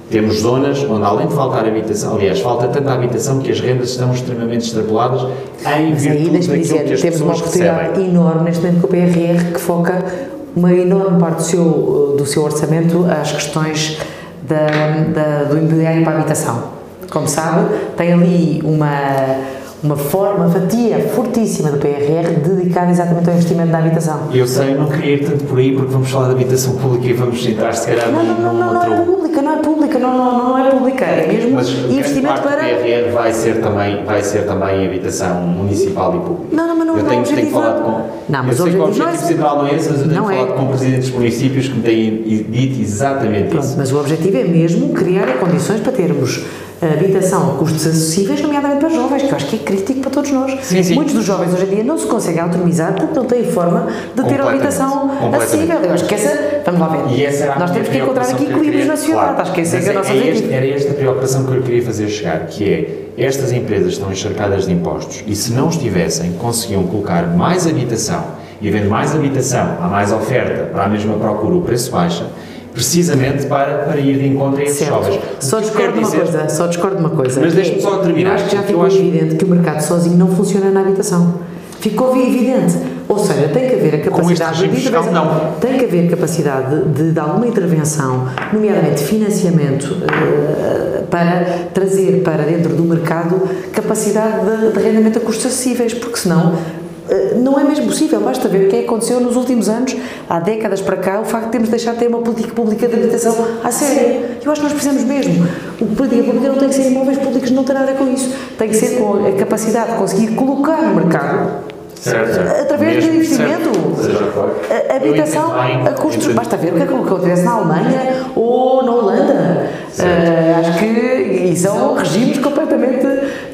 Temos zonas onde, além de faltar habitação, aliás, falta tanta habitação que as rendas estão extremamente extrapoladas em Mas virtude deixa-me daquilo dizer, que as temos uma oportunidade recebem. enorme neste momento com o PRR que foca uma enorme parte do seu, do seu orçamento às questões da, da- do imobiliário para a habitação. Como sabe, tem ali uma, uma forma, uma fatia fortíssima do PRR dedicada exatamente ao investimento na habitação. Eu sei, não queria ir tanto por aí porque vamos falar de habitação pública e vamos entrar, se calhar, Não, não, não, não, não é pública, não é pública, não, não, não é pública, é mesmo Mas investimento parte para. do PRR vai ser também, vai ser também habitação municipal e pública. Não, não, mas não- eu não, tenho, o tenho falado com. Não, mas eu o sei que o objetivo não é central não é esse, mas eu tenho é. falado com presidentes de municípios que me têm dito exatamente Pronto, isso. mas o objetivo é mesmo criar condições para termos habitação a custos acessíveis, nomeadamente para jovens, que eu acho que é crítico para todos nós. Sim, sim. Muitos dos jovens hoje em dia não se conseguem autonomizar porque não têm forma de ter habitação acessível. Eu acho que essa, vamos lá ver, a nós temos que encontrar aqui equilíbrios na sociedade, claro. acho que esse é, é o nosso é este-. Era esta preocupação que eu queria fazer chegar, que é, estas empresas estão encharcadas de impostos e se não estivessem, conseguiam colocar mais habitação e havendo mais habitação, há mais oferta para a mesma procura, o preço baixa, precisamente para, para ir de encontro a esses Certo. jovens. Só discordo de quer uma dizer- coisa, só discordo de uma coisa. Mas deixe-me é, só terminar, Eu acho que já ficou acho- evidente que o mercado sozinho não funciona na habitação. Ficou evidente. Ou seja, tem que haver a capacidade de intervenção. não. Tem que haver capacidade de, de alguma intervenção, nomeadamente financiamento, eh, para trazer para dentro do mercado capacidade de, de rendimento a custos acessíveis, porque senão não é mesmo possível. Basta ver o que é que aconteceu nos últimos anos, há décadas para cá, o facto de termos deixado de ter uma política pública de habitação à sério. Eu acho que nós precisamos mesmo. A política pública não tem que ser imóveis públicos, não tem nada a com isso. Tem que ser com a capacidade de conseguir colocar no mercado Certo, certo. Através do Mesmo, investimento. certo. A a habitação a custos. Basta ver o é que acontece na Alemanha ou na Holanda. Ah, acho que e são regimes completamente,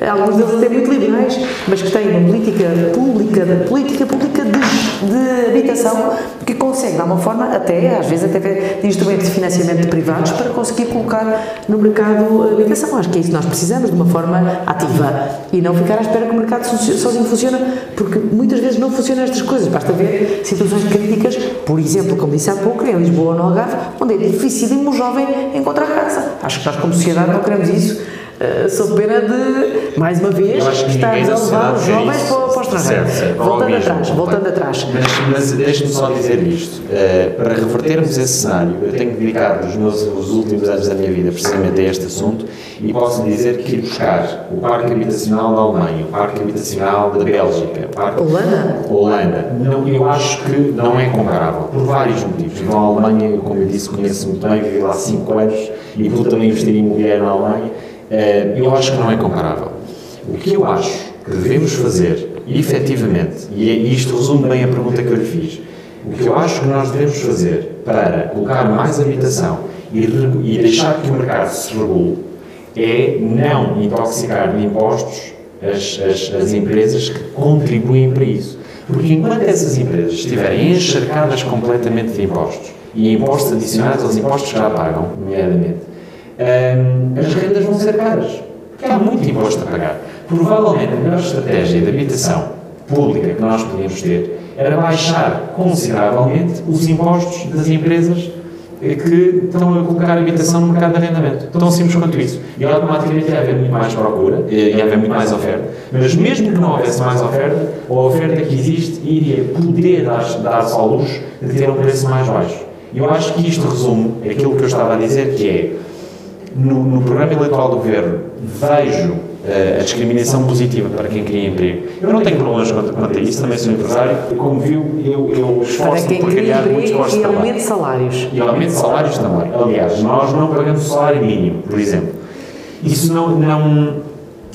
alguns deles até muito liberais, mas que têm uma política pública, política pública de, de habitação porque consegue, de alguma forma, até, às vezes, até de instrumentos de financiamento privados para conseguir colocar no mercado a habitação. Acho que é isso que nós precisamos, de uma forma ativa e não ficar à espera que o mercado sozinho funcione, porque muitas vezes não funcionam estas coisas. Basta ver situações críticas, por exemplo, como disse há pouco, em Lisboa ou no Algarve, onde é difícil um jovem encontrar casa. Acho que nós, como sociedade, não queremos isso Uh, sob pena de, mais uma vez, estarmos a levar os jovens para, para o estrangeiro. Voltando atrás, voltando atrás. Mas, mas deixe-me só dizer isto. Uh, para revertermos esse cenário, eu tenho dedicado os meus os últimos anos da minha vida precisamente a este assunto e posso dizer que ir buscar o parque habitacional da Alemanha, o parque habitacional da Bélgica, o parque Holanda, Holanda não, eu acho que não é comparável, por vários motivos. Na Alemanha, como eu disse, conheço muito bem, vivi lá 5 anos e pude também investir em imobiliário na Alemanha eh, eu acho que não é comparável. O que eu acho que devemos fazer, efetivamente, e é, isto resume bem a pergunta que eu lhe fiz, o que eu acho que nós devemos fazer para colocar mais habitação e, e deixar que o mercado se regule é não intoxicar de impostos as, as, as empresas que contribuem para isso. Porque enquanto essas empresas estiverem encharcadas completamente de impostos, e impostos adicionais aos impostos que já pagam, nomeadamente, as rendas vão ser caras, porque há muito imposto a pagar. Provavelmente a melhor estratégia de habitação pública que nós podíamos ter era baixar consideravelmente os impostos das empresas que estão a colocar a habitação no mercado de arrendamento. Tão simples quanto isso. E automaticamente ia haver muito mais procura, ia haver muito mais oferta. Mas mesmo que não houvesse mais oferta, a oferta que existe iria poder dar-se ao luxo de ter um preço mais baixo. E eu acho que isto resume aquilo que eu estava a dizer, que é no, no programa eleitoral do governo vejo uh, a discriminação positiva para quem cria emprego. Eu não tenho problemas quanto, quanto a isso, também sou empresário. Como viu, eu, eu esforço-me por criar muitos postos de trabalho. E aumento de salários. E aumento de salários também. Aliás, nós não pagamos salário mínimo, por exemplo. Isso não, não,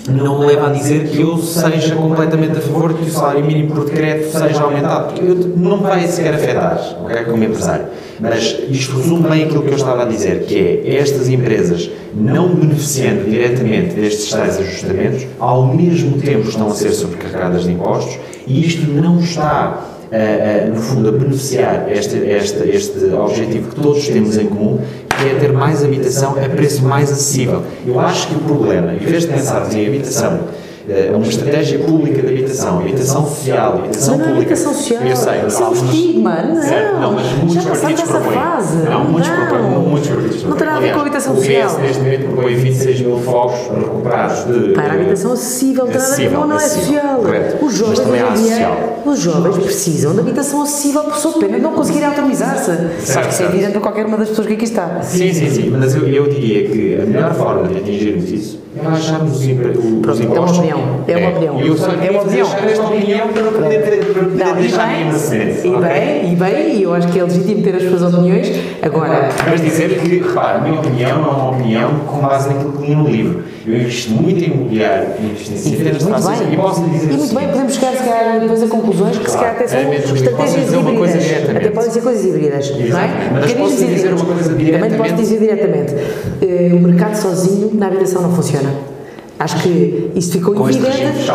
não me leva a dizer que eu seja completamente a favor de que o salário mínimo por decreto seja aumentado, porque eu, não vai sequer afetar, ok, como empresário. Mas isto resume bem aquilo que eu estava a dizer, que é estas empresas não beneficiando diretamente destes tais ajustamentos, ao mesmo tempo estão a ser sobrecarregadas de impostos e isto não está Uh, uh, no fundo, a beneficiar este, este, este objetivo que todos temos em comum, que é ter mais habitação a preço mais acessível. Eu acho que o problema, em vez de pensarmos em habitação é uma estratégia pública de habitação, habitação social, habitação não, pública. habitação social, eu sei, isso é um estigma, não. Certo, não, mas muitos partidos propõem. Fase. Não, muitos, não. Propõem, muitos partidos propõem. Não tem nada a ver com a habitação social. O PS neste momento propõe 26 mil fogos recuperados de... Para a habitação acessível, não, não é social. Correto. Os jovens, mas também social. Os jovens precisam de habitação acessível por sua pena não conseguirem autonomizar-se. Acho que isso é evidente para qualquer uma das pessoas que aqui está. Sim, sim, sim, mas eu, eu diria que a melhor forma de atingirmos isso é baixarmos os, os impostos. É uma opinião. É uma opinião. E eu só é uma opinião. esta opinião para poder, para poder não, deixar bem. E bem, e bem, e eu acho que é legítimo ter as suas opiniões. Agora. Mas dizer que, repare, a minha opinião é uma opinião com base naquilo que li no livro. Eu invisto muito em imobiliário, invisto em de frações e posso lhe dizer. E muito bem, podemos chegar, se calhar, depois a conclusões que, se calhar, até são é estratégias híbridas. Até podem ser coisas híbridas. Não é? Mas posso dizer uma coisa diretamente. Também posso dizer diretamente. Eh, o mercado sozinho na habitação não funciona. Acho que isso ficou Com evidente.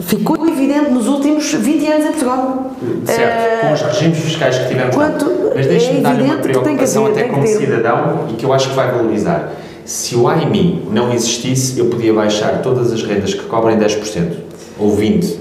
Ficou evidente nos últimos 20 anos em Portugal. Certo, com os regimes fiscais que tivemos. Quanto, mas deixe-me é dar uma preocupação até como cidadão e que eu acho que vai valorizar. Se o AIMI não existisse, eu podia baixar todas as rendas que cobrem 10% ou 20%.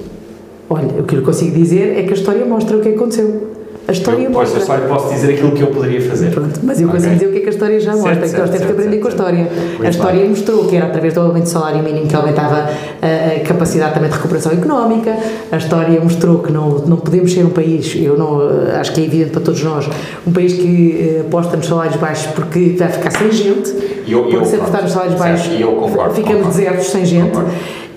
Olha, o que eu consigo dizer é que a história mostra o que aconteceu. A história eu, mostra. Pois, eu só posso dizer aquilo que eu poderia fazer. Pronto, mas eu okay. consigo dizer o que é que a história já mostra, certo, que nós temos que aprender certo, com a história. Muito a história bem. mostrou que era através do aumento do salário mínimo que aumentava a, a, capacidade também de recuperação económica. A história mostrou que não, não podemos ser um país, eu não acho que é evidente para todos nós, um país que uh, aposta nos salários baixos porque vai ficar sem gente. Eu, porque eu, se apostar nos salários baixos, concordo, ficamos concordo, desertos sem gente. Concordo.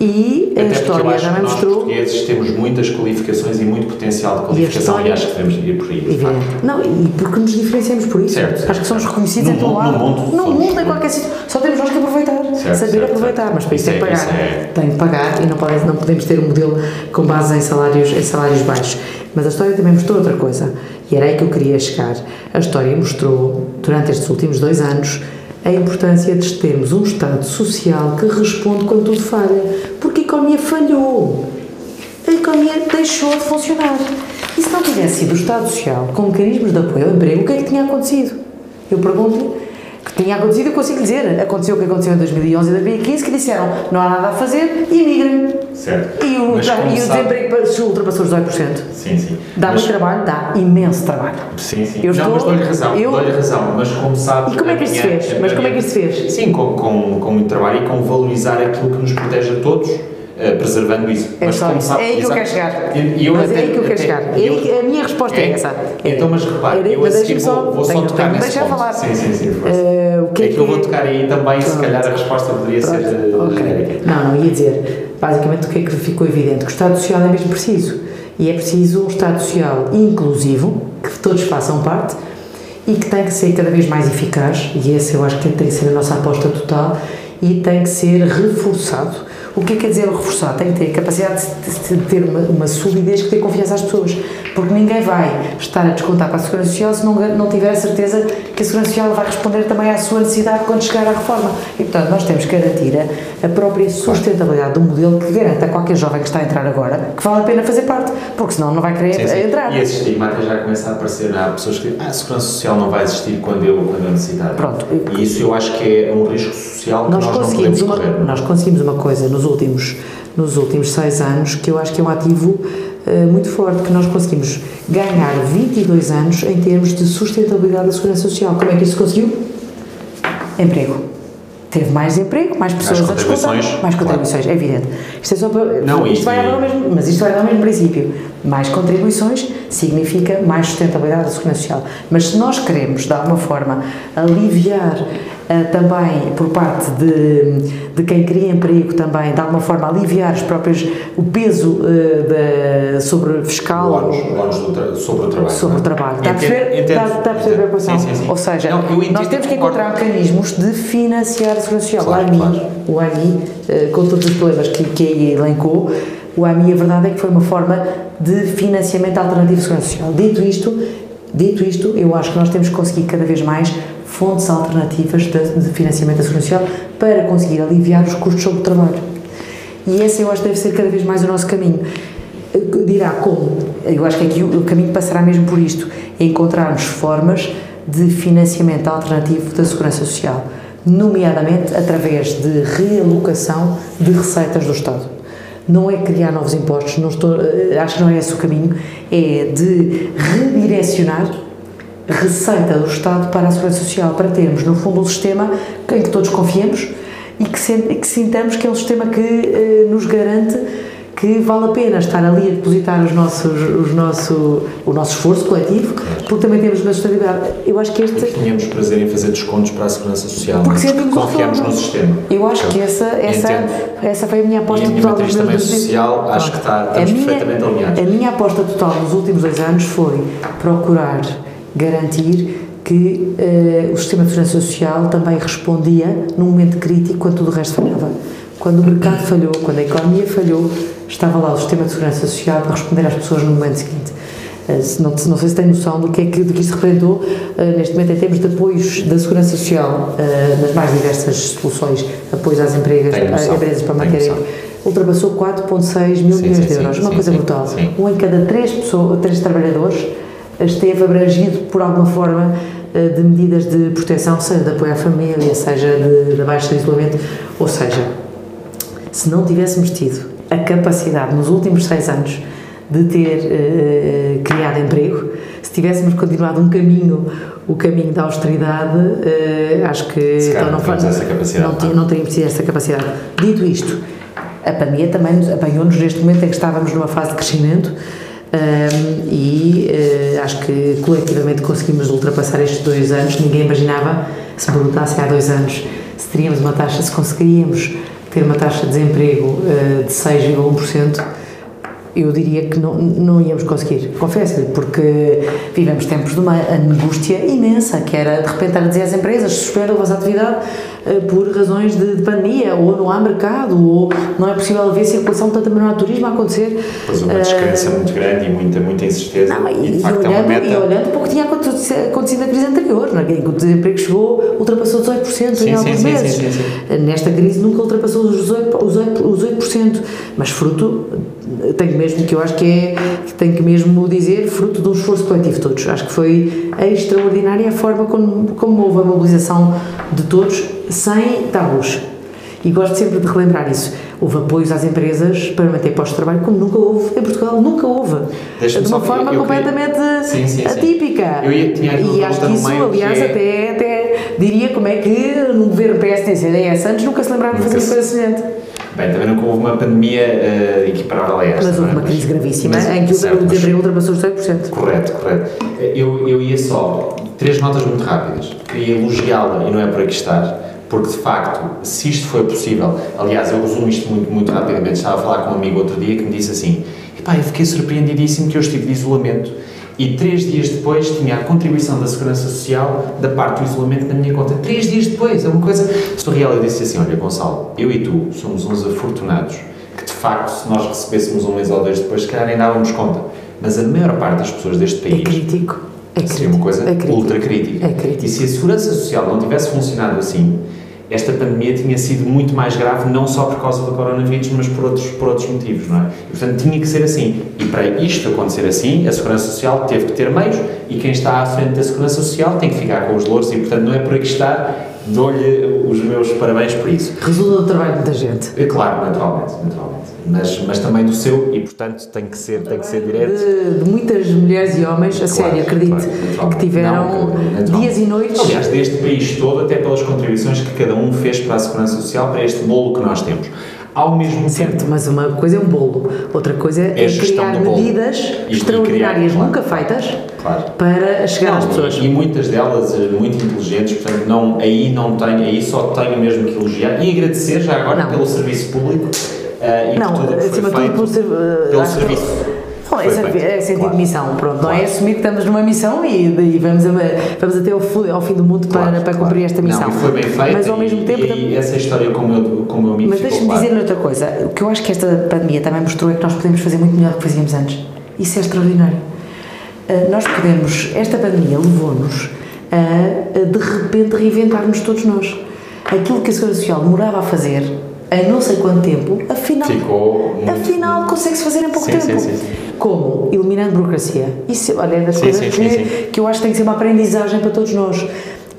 E Até a história já mostrou. Nós portugueses temos muitas qualificações e muito potencial de qualificação e, e acho que devemos ir por aí. Não, e porque nos diferenciamos por isso. Certo, acho que somos reconhecidos no em todo lado. No mundo, no mundo em qualquer sítio. Só temos nós que aproveitar. Certo, saber certo, aproveitar. Mas para isso tem que é, pagar. É... Tem que pagar e não, pode, não podemos ter um modelo com base em salários, em salários baixos. Mas a história também mostrou outra coisa. E era aí que eu queria chegar. A história mostrou, durante estes últimos dois anos, a importância de termos um Estado social que responde quando tudo falha. Porque a economia falhou. A economia deixou de funcionar. E se não tivesse sido o Estado Social com mecanismos de apoio ao emprego, o que é que tinha acontecido? Eu pergunto que tinha acontecido, eu consigo dizer. Aconteceu o que aconteceu em 2011 e 2015, que disseram não há nada a fazer e migrem. Certo. E o, tra- e o sabe- desemprego ultrapassou os 18%. Sim, sim. Dá Mas- muito trabalho? Dá imenso trabalho. Sim, sim. Eu não, estou- mas dou-lhe razão, eu- dou-lhe razão, mas como sabe... E como é que isto se fez? Mas como é que isto se fez? Sim, com, com, com muito trabalho e com valorizar aquilo que nos protege a todos, preservando isso. É mas só isso. sabe, É aí que eu quero chegar. E- eu mas é até- aí que eu quero até- chegar. É eu- a minha resposta é, essa. Então, mas repare, eu a seguir deixa-me vou, vou só tenho- tocar tenho- nesse deixa ponto. falar. Sim, sim, sim. Eh, o que é é que eu vou tocar aí também, se Pronto. calhar a resposta poderia ser eh, Ok. genérica. Não, não, ia dizer, basicamente o que é que ficou evidente? Que o Estado Social é mesmo preciso. E é preciso um Estado Social inclusivo, que todos façam parte e que tem que ser cada vez mais eficaz, e essa eu acho que tem que ser a nossa aposta total, e tem que ser reforçado. O que é que quer dizer o reforçado? Tem que ter capacidade de, de ter uma, uma solidez que dê confiança às pessoas, porque ninguém vai estar a descontar para a Segurança Social se não, não tiver a certeza que a Segurança Social vai responder também à sua necessidade quando chegar à reforma. E, portanto, nós temos que garantir a, a própria sustentabilidade do modelo que garanta a qualquer jovem que está a entrar agora que vale a pena fazer parte, porque senão não vai querer Sim, sim. entrar. E esse estigma até já começa a aparecer. Há pessoas que dizem ah, a segurança social não vai existir quando eu, quando eu necessitar. Pronto. E isso eu acho que é um risco social que nós, nós, não podemos uma, correr. não é? nós conseguimos uma coisa nos últimos, nos últimos seis anos que eu acho que é um ativo eh, muito forte, que nós conseguimos ganhar 22 anos em termos de sustentabilidade da segurança social. Como é que isso se conseguiu? Emprego. Teve mais emprego, mais pessoas a descontar, contribuições, mais claro. contribuições, é evidente. Isto é só para. Não, isto vai dar ao mesmo, mas isto vai dar ao mesmo princípio. Mais contribuições significa mais sustentabilidade da segurança social. Mas se nós queremos, de alguma forma, aliviar também por parte de, de quem cria emprego também, de alguma forma, aliviar os próprios, o peso ah, da, sobre fiscal. O o sobre o trabalho. Sobre o é? trabalho. Está a perceber, está, está a perceber a preocupação? Sim, sim, sim. Ou seja, Não, entendo nós temos que concordo. encontrar mecanismos de financiar a segurança social. Claro, o AMI, claro. o AMI eh, com todos os problemas que, que aí elencou, o AMI, a verdade é que foi uma forma de financiamento alternativo de segurança social. Dito isto, dito isto, eu acho que nós temos que conseguir cada vez mais fontes alternativas de, financiamento da segurança social para conseguir aliviar os custos sobre o trabalho. E esse eu acho que deve ser cada vez mais o nosso caminho. Eh, Dirá como? Eu acho que aqui o, caminho passará mesmo por isto: encontrarmos formas de financiamento alternativo da segurança social, nomeadamente através de realocação de receitas do Estado. Não é criar novos impostos, não estou, eh, acho que não é esse o caminho, é de redirecionar receita do Estado para a Segurança Social, para termos, no fundo, um sistema em que todos confiemos e que, sintamos que é um sistema que eh, nos garante que vale a pena estar ali a depositar os nossos, os nosso, o nosso esforço coletivo, porque também temos uma sustentabilidade. Eu acho que este. tínhamos prazer em fazer descontos para a segurança social, Porque é? sentimos confiamos no sistema. Eu acho que essa, essa, Entendo. essa foi a minha aposta E a minha total. matriz também social, acho que está- estamos a minha- perfeitamente alinhados. A minha aposta total nos últimos dois anos foi procurar garantir que eh, o sistema de segurança social também respondia num momento crítico quando tudo o resto falhava. Quando o mercado falhou, quando a economia falhou, estava lá o sistema de segurança social para responder às pessoas no momento seguinte. Se não, não sei se tem noção do que é que, do que isso representou eh, neste momento em termos de apoios da segurança social nas mais diversas soluções, apoios às empregas, Tenho noção, empresas para manterem ultrapassou 4,6 mil Sim, milhões sim, de sim, euros, uma sim, coisa sim, brutal. Um em cada três, pessoas, três trabalhadores esteve abrangido por alguma forma eh, de medidas de proteção, seja de apoio à família, seja de, de baixa de isolamento. Ou seja, se não tivéssemos tido a capacidade nos últimos seis anos de ter eh, criado emprego, se tivéssemos continuado um caminho, o caminho da austeridade, eh, acho que Se então não não, não. ti- não teríamos tido essa capacidade. Dito isto, a pandemia também nos apanhou-nos neste momento em que estávamos numa fase de crescimento hum, e eh, acho que coletivamente conseguimos ultrapassar estes dois anos. Ninguém imaginava, se me perguntassem há dois anos, se teríamos uma taxa, se conseguiríamos ter uma taxa de desemprego eh, de 6,1%. Eu diria que não, não íamos conseguir, confesso-lhe, porque vivemos tempos de uma angústia imensa, que era de repente estar a dizer às empresas suspendam a vossa atividade eh, por razões de, de pandemia, ou não há mercado, ou não é possível haver circulação, tanto também não há turismo a acontecer. Pois uma Eh, descrença muito grande e muita, muita incerteza. não, e, e de e facto é uma olhando, meta. e olhando para o que tinha acontecido na crise anterior, não é? que o desemprego chegou, ultrapassou 18% Sim, em alguns sim, meses. sim, sim, Nesta crise nunca ultrapassou os 18%, os 8%, os 8% mas fruto, tenho mesmo que eu acho que é que tenho que mesmo dizer fruto de um esforço coletivo de todos. Acho que foi extraordinária a forma como, como houve a mobilização de todos sem tabus. E gosto sempre de relembrar isso. Houve apoios às empresas para manter postos de trabalho como nunca houve em Portugal, nunca houve. De uma forma eu, eu completamente queria... sim, sim, atípica. Eu ia, tinha e acho que isso, aliás, é... até, até diria como é que no governo PSD e CDS antes nunca se lembraram de fazer coisa semelhante. Bem, também nunca houve uma pandemia uh, equiparável a esta. Mas houve é? uma crise gravíssima mas, em que certo, o desemprego ultrapassou os 100%. Correto, correto. Eu, eu ia só, três notas muito rápidas. Queria elogiá-la, e não é por aqui estar, porque de facto, se isto foi possível, aliás, eu resumo isto muito, muito rapidamente, estava a falar com um amigo outro dia que me disse assim, epá, eu fiquei surpreendidíssimo que eu estive de isolamento e três dias depois tinha a contribuição da Segurança Social da parte do isolamento na minha conta. Três dias depois, é uma coisa surreal. Eu disse assim, olha Gonçalo, eu e tu somos uns afortunados que de facto, se nós recebêssemos um mês ou dois depois, se calhar nem dávamos conta. Mas a maior parte das pessoas deste país... É crítico. É seria uma coisa é ultra crítica. É crítico. E se a Segurança Social não tivesse funcionado assim, esta pandemia tinha sido muito mais grave, não só por causa do coronavírus, mas por outros, por outros motivos, não é? E, portanto, tinha que ser assim. E para isto acontecer assim, a Segurança Social teve que ter meios e quem está à frente da Segurança Social tem que ficar com os louros e, portanto, não é por aqui estar, dou-lhe os meus parabéns por isso. Resulta do trabalho de muita gente. É claro, naturalmente, naturalmente. Mas, mas também do seu e, portanto, tem que ser, tem que ser direto. De, de muitas mulheres e homens, a claro, sério, acredito, claro, que tiveram não, dias e noites. Aliás, deste país todo, até pelas contribuições que cada um fez para a Segurança Social, para este bolo que nós temos. Ao mesmo certo, tempo. mas uma coisa é um bolo, outra coisa é, é criar medidas e, extraordinárias, e criar, nunca feitas, claro. para chegar não, às pessoas. E, muitas delas eh, muito inteligentes, portanto, não, aí não tenho, aí só tenho mesmo que elogiar e agradecer já agora não. pelo serviço público uh, e não, por acima foi tudo feito pelo, pelo serviço. Não, é, é sentido claro. de missão, pronto. Claro. Não é assumir que estamos numa missão e, e vamos, a, vamos até ao, ao, fim do mundo para, claro, para cumprir esta missão. Não, foi bem feito mas ao mesmo e, tempo. E essa história, como eu, como eu me Mas deixa-me dizer outra coisa. O que eu acho que esta pandemia também mostrou é que nós podemos fazer muito melhor do que fazíamos antes. Isso é extraordinário. Uh, nós podemos. Esta pandemia levou-nos a, a de repente reinventar-nos todos nós. Aquilo que a Segurança Social demorava a fazer a não sei quanto tempo, afinal, Ficou afinal consegue-se fazer em pouco sim, tempo. Sim, sim, Como? Eliminando burocracia. Isso olha, é das coisas que, que eu acho que tem que ser uma aprendizagem para todos nós.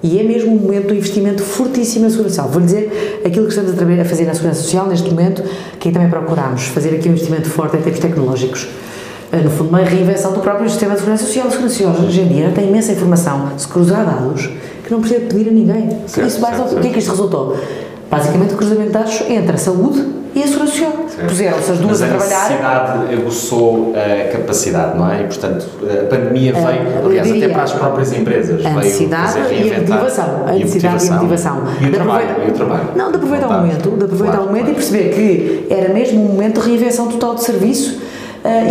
E é mesmo um momento de investimento fortíssimo na Segurança Social. Vou dizer aquilo que estamos a fazer na Segurança Social neste momento, que também procuramos fazer aqui um investimento forte em termos tecnológicos. Eh, no fundo, uma reinvenção do próprio sistema de Segurança Social. A Segurança Social hoje em dia tem imensa informação, se cruzar dados, que não precisa pedir a ninguém. Certo, Isso certo, o que é que isto resultou? Basicamente, o cruzamento de dados entre a saúde e a segurança social. Puseram-se as duas Mas a, trabalhar. A necessidade aguçou a capacidade, não é? E, portanto, a pandemia veio, aliás, diria, até para as próprias empresas. A necessidade e a motivação. A necessidade e a motivação. E o, trabalho, e o trabalho. Não, de aproveitar o momento, de aproveitar claro, o momento claro. e perceber que era mesmo um momento de reinvenção total de serviço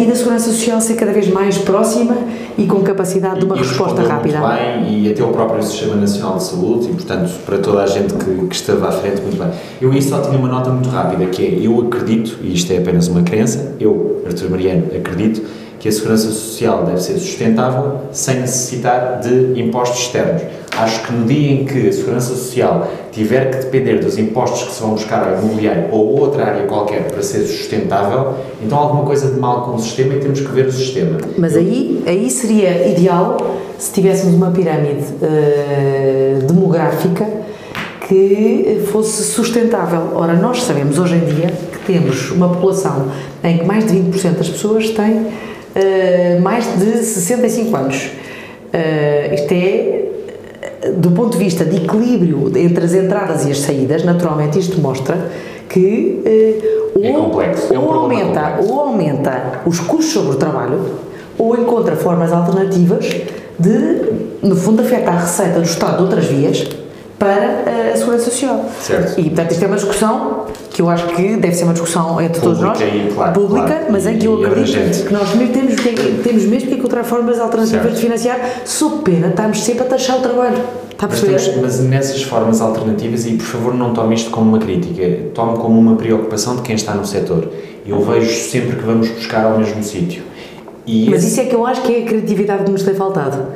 e da segurança social ser cada vez mais próxima e com capacidade de uma e, resposta rápida. Muito bem, e até o próprio Sistema Nacional de Saúde, e portanto, para toda a gente que, que esteve à frente, muito bem. Eu aí só tinha uma nota muito rápida, que é, eu acredito, e isto é apenas uma crença, eu, Artur Mariano, acredito, que a segurança social deve ser sustentável sem necessitar de impostos externos. Acho que no dia em que a segurança social tiver que depender dos impostos que se vão buscar ao imobiliário ou outra área qualquer para ser sustentável, então alguma coisa de mal com o sistema e temos que ver o sistema. Mas aí, aí seria ideal se tivéssemos uma pirâmide uh, demográfica que fosse sustentável. Ora, nós sabemos hoje em dia que temos uma população em que mais de 20% das pessoas têm uh, mais de 65 anos. Uh, isto é, do ponto de vista de equilíbrio entre as entradas e as saídas, naturalmente isto mostra que uh, é complexo. É um ou, aumenta, ou aumenta os custos sobre o trabalho ou encontra formas alternativas de, no fundo, afetar a receita do Estado de outras vias para a Segurança Social. Certo. E, portanto, isto é uma discussão que eu acho que deve ser uma discussão entre pública todos nós, e, claro, pública, claro, mas em que eu acredito que nós mesmo temos, temos mesmo que encontrar formas alternativas certo. de financiar, sob pena estarmos sempre a taxar o trabalho. Está a mas, temos, mas nessas formas alternativas, e por favor não tome isto como uma crítica, tome como uma preocupação de quem está no setor. Eu vejo sempre que vamos buscar ao mesmo sítio. E mas esse... isso é que eu acho que é a criatividade que nos tem faltado.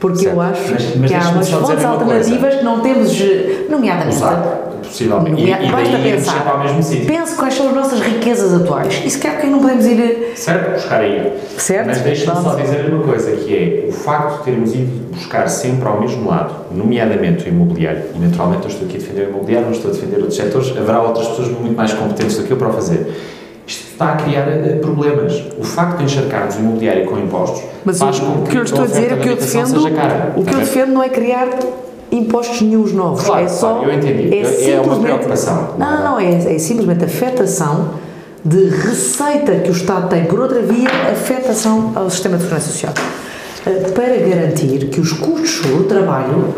Porque certo. eu acho mas, mas que há umas fontes alternativas que não temos, nomeadamente. Usar. possivelmente. E, e Basta sempre ao mesmo pensar. sítio. Pense quais são as nossas riquezas atuais. E se calhar porque não podemos ir. Certo? Buscar aí. Certo? Mas deixa-me só dizer uma coisa, que é o facto de termos ido buscar sempre ao mesmo lado, nomeadamente o imobiliário, e naturalmente eu estou aqui a defender o imobiliário, não estou a defender outros setores, haverá outras pessoas muito mais competentes do que eu para o fazer. Isto está a criar eh, problemas. O facto de encharcarmos o imobiliário com impostos Mas faz o, com o que eu estou a dizer é de que eu defendo. cara. O que eu defendo não é criar impostos nenhums novos. Claro, é só. claro, eu entendi. É- é uma simplesmente- preocupação. Não, não, é, é simplesmente afetação de receita que o Estado tem por outra via, afetação ao sistema de segurança social. Eh, Para garantir que os custos sobre o trabalho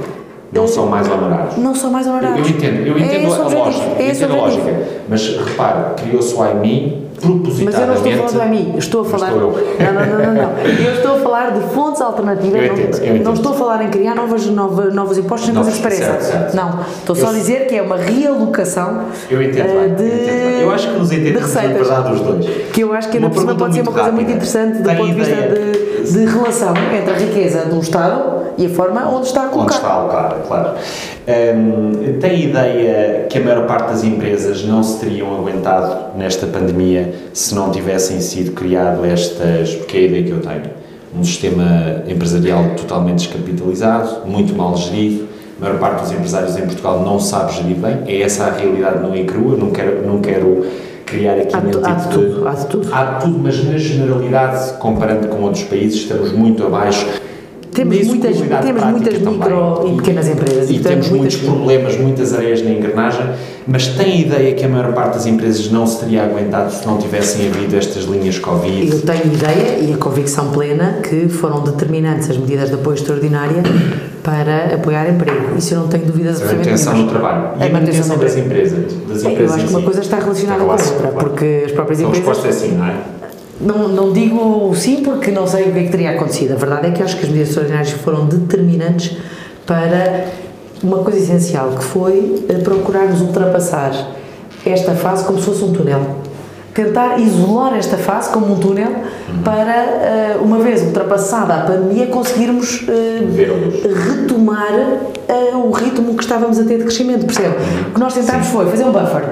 Não são mais honorários. não são mais Eu, honorários. eu entendo, eu É entendo o a lógica, é eu entendo a objetivo. lógica, mas repare, criou-se o IMI Mas eu não estou a falar do AMI, estou a falar. estou eu. Não, não, não, não, não. Eu estou a falar de fontes alternativas. Eu não- entendo, eu entendo. Não estou a falar em criar novas, nova, novos impostos nem coisas que pareçam. Não, estou só Eu- a dizer que é uma realocação Eu entendo, eh, de, eu entendo bem. Eu acho que nos de entendemos na receitas. verdade os dois. Que eu acho que ainda por cima pode ser uma muito coisa muito rápida. interessante do ponto de vista de, de relação entre a riqueza do Estado e a forma onde está a Onde está alocada, claro. Hum, tem ideia que a maior parte das empresas não se teriam aguentado nesta pandemia se não tivessem sido criado estas, porque é a ideia que eu tenho, um sistema empresarial totalmente descapitalizado, muito mal gerido, a maior parte dos empresários em Portugal não sabe gerir bem, é essa a realidade nua e crua, não quero, não quero criar aqui Há, nenhum há tipo de tudo, há de tudo. Há tudo, mas na generalidade, comparando com outros países, estamos muito abaixo. Temos muitas, temos muitas também. micro e pequenas empresas. E portanto, temos muitos problemas, muitas areias na engrenagem, mas tem a ideia que a maior parte das empresas não se teria aguentado se não tivessem havido estas linhas Covid. Eu tenho ideia e a convicção plena que foram determinantes as medidas de apoio extraordinária para apoiar emprego. Isso eu não tenho dúvidas A absolutamente manutenção nenhumas. no trabalho. E A a manutenção manutenção do das empresas. Das É, Eu empresas acho que uma coisa está relacionada com a outra, porque as próprias A empresas. resposta é sim, não é? Não, não digo sim porque não sei o que é que teria acontecido. A verdade é que acho que as medidas extraordinárias foram determinantes para uma coisa essencial, que foi eh, procurarmos ultrapassar esta fase como se fosse um túnel. Tentar isolar esta fase como um túnel para, eh, uma vez ultrapassada a pandemia, conseguirmos eh, retomar o ritmo que estávamos a ter de crescimento, percebe? O que nós tentámos foi fazer um buffer.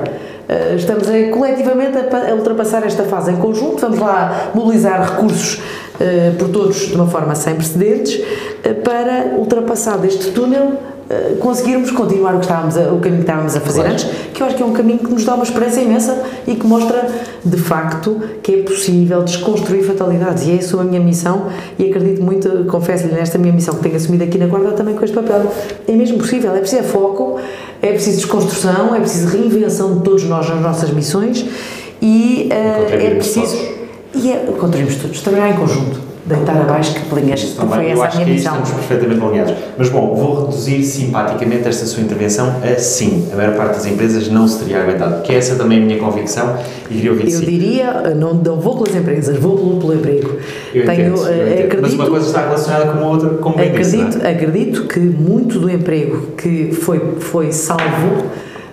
Eh, estamos a, coletivamente a, a ultrapassar esta fase em conjunto, vamos lá mobilizar recursos eh, por todos de uma forma sem precedentes eh, para ultrapassar deste túnel eh, conseguirmos continuar o, que estávamos a- o caminho que estávamos a fazer Claro. antes, que eu acho que é um caminho que nos dá uma esperança imensa e que mostra de facto que é possível desconstruir fatalidades e é isso a minha missão e acredito muito, confesso-lhe nesta minha missão que tenho assumido aqui na Guarda também com este papel, é mesmo possível, é preciso foco, é preciso desconstrução, é preciso reinvenção de todos nós nas nossas missões e eh, é preciso todos. e é, contribuímos todos, trabalhar em conjunto, deitar abaixo que pelinhas, Isso foi eu essa a acho minha missão. estamos perfeitamente alinhados. Mas bom, vou reduzir simpaticamente esta sua intervenção a sim. A maior parte das empresas não se teria aguentado, que essa também é a minha convicção e queria ouvir Eu si. diria, não, não vou pelas empresas, vou pelo, pelo emprego. Eu Tenho, entendo, eu eh, entendo. acredito, Mas uma coisa está relacionada com a outra, como bem disse, acredito, é? acredito que muito do emprego que foi, foi salvo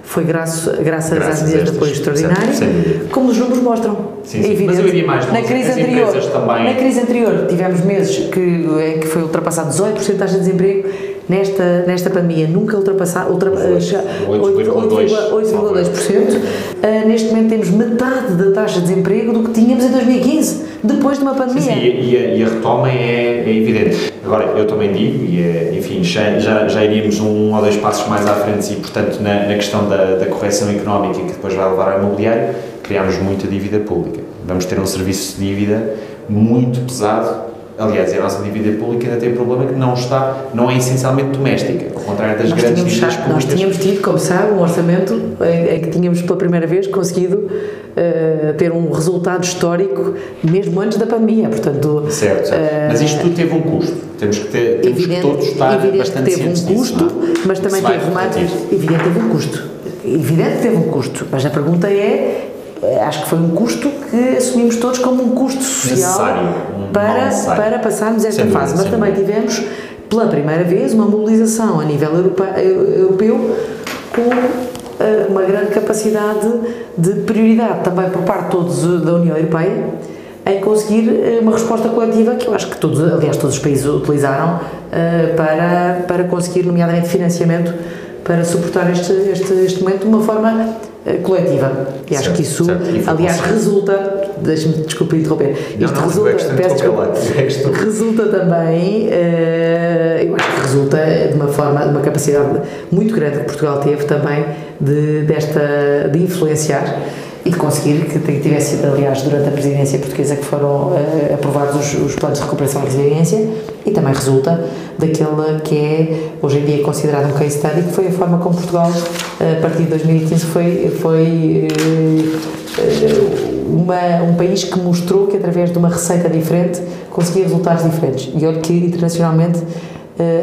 foi graças, graças, Graças às medidas de apoio extraordinário, dúvida. como os números mostram. Sim, é sim. evidente. Mas eu iria mais na crise anterior, também- na crise anterior tivemos meses que, em que foi ultrapassado 18% de taxa de desemprego. Nesta, nesta pandemia nunca ultrapassado ultra, Oito- já- 8,2%. 8,2%. Ah, neste momento temos metade da taxa de desemprego do que tínhamos em 2015, depois de uma pandemia. Sim, e, e a, e a retoma é, é evidente. Agora, eu também digo, e é, enfim, já, já, já iríamos um ou dois passos mais à frente e, portanto, na, na questão da, da correção económica que depois vai levar ao imobiliário, criámos muita dívida pública. Vamos ter um serviço de dívida muito pesado. Aliás, a nossa dívida pública ainda tem um problema que não está, não é essencialmente doméstica, ao contrário das Nós grandes dívidas nós públicas. tínhamos tido, como sabe, um orçamento em, em que tínhamos pela primeira vez conseguido eh, ter um resultado histórico mesmo antes da pandemia, portanto Certo, certo. eh, mas isto tudo teve um custo. Temos que, ter, temos que evidente, todos estar bastante que teve um cientes disso, custo, não é? mas também teve uma evidente que teve um custo, evidente que teve um custo, mas a pergunta é acho que foi um custo que assumimos todos como um custo social um para, para passarmos esta dúvida, fase, mas também dúvida. tivemos pela primeira vez uma mobilização a nível europe- europeu com eh, uma grande capacidade de prioridade também por parte de todos eh, da União Europeia em conseguir eh, uma resposta coletiva que eu acho que todos, aliás, todos os países utilizaram eh, para, para conseguir, nomeadamente, financiamento para suportar este, este, este momento de uma forma coletiva. E acho Certo, que isso, certo. Aliás, resulta, deixe-me desculpe interromper, Não, isto não, resulta, é de peço desculpa desculpa, lá, resulta também, eh, eu acho que resulta de uma forma, de uma capacidade muito grande que Portugal teve também de, desta, de influenciar e de conseguir que tivesse aliás, durante a presidência portuguesa que foram eh, aprovados os, os planos de recuperação e resiliência e também resulta daquele que é hoje em dia considerado um case study, que foi a forma como Portugal, eh, a partir de 2015, foi, foi eh, uma, um país que mostrou que através de uma receita diferente conseguia resultados diferentes. E olha que internacionalmente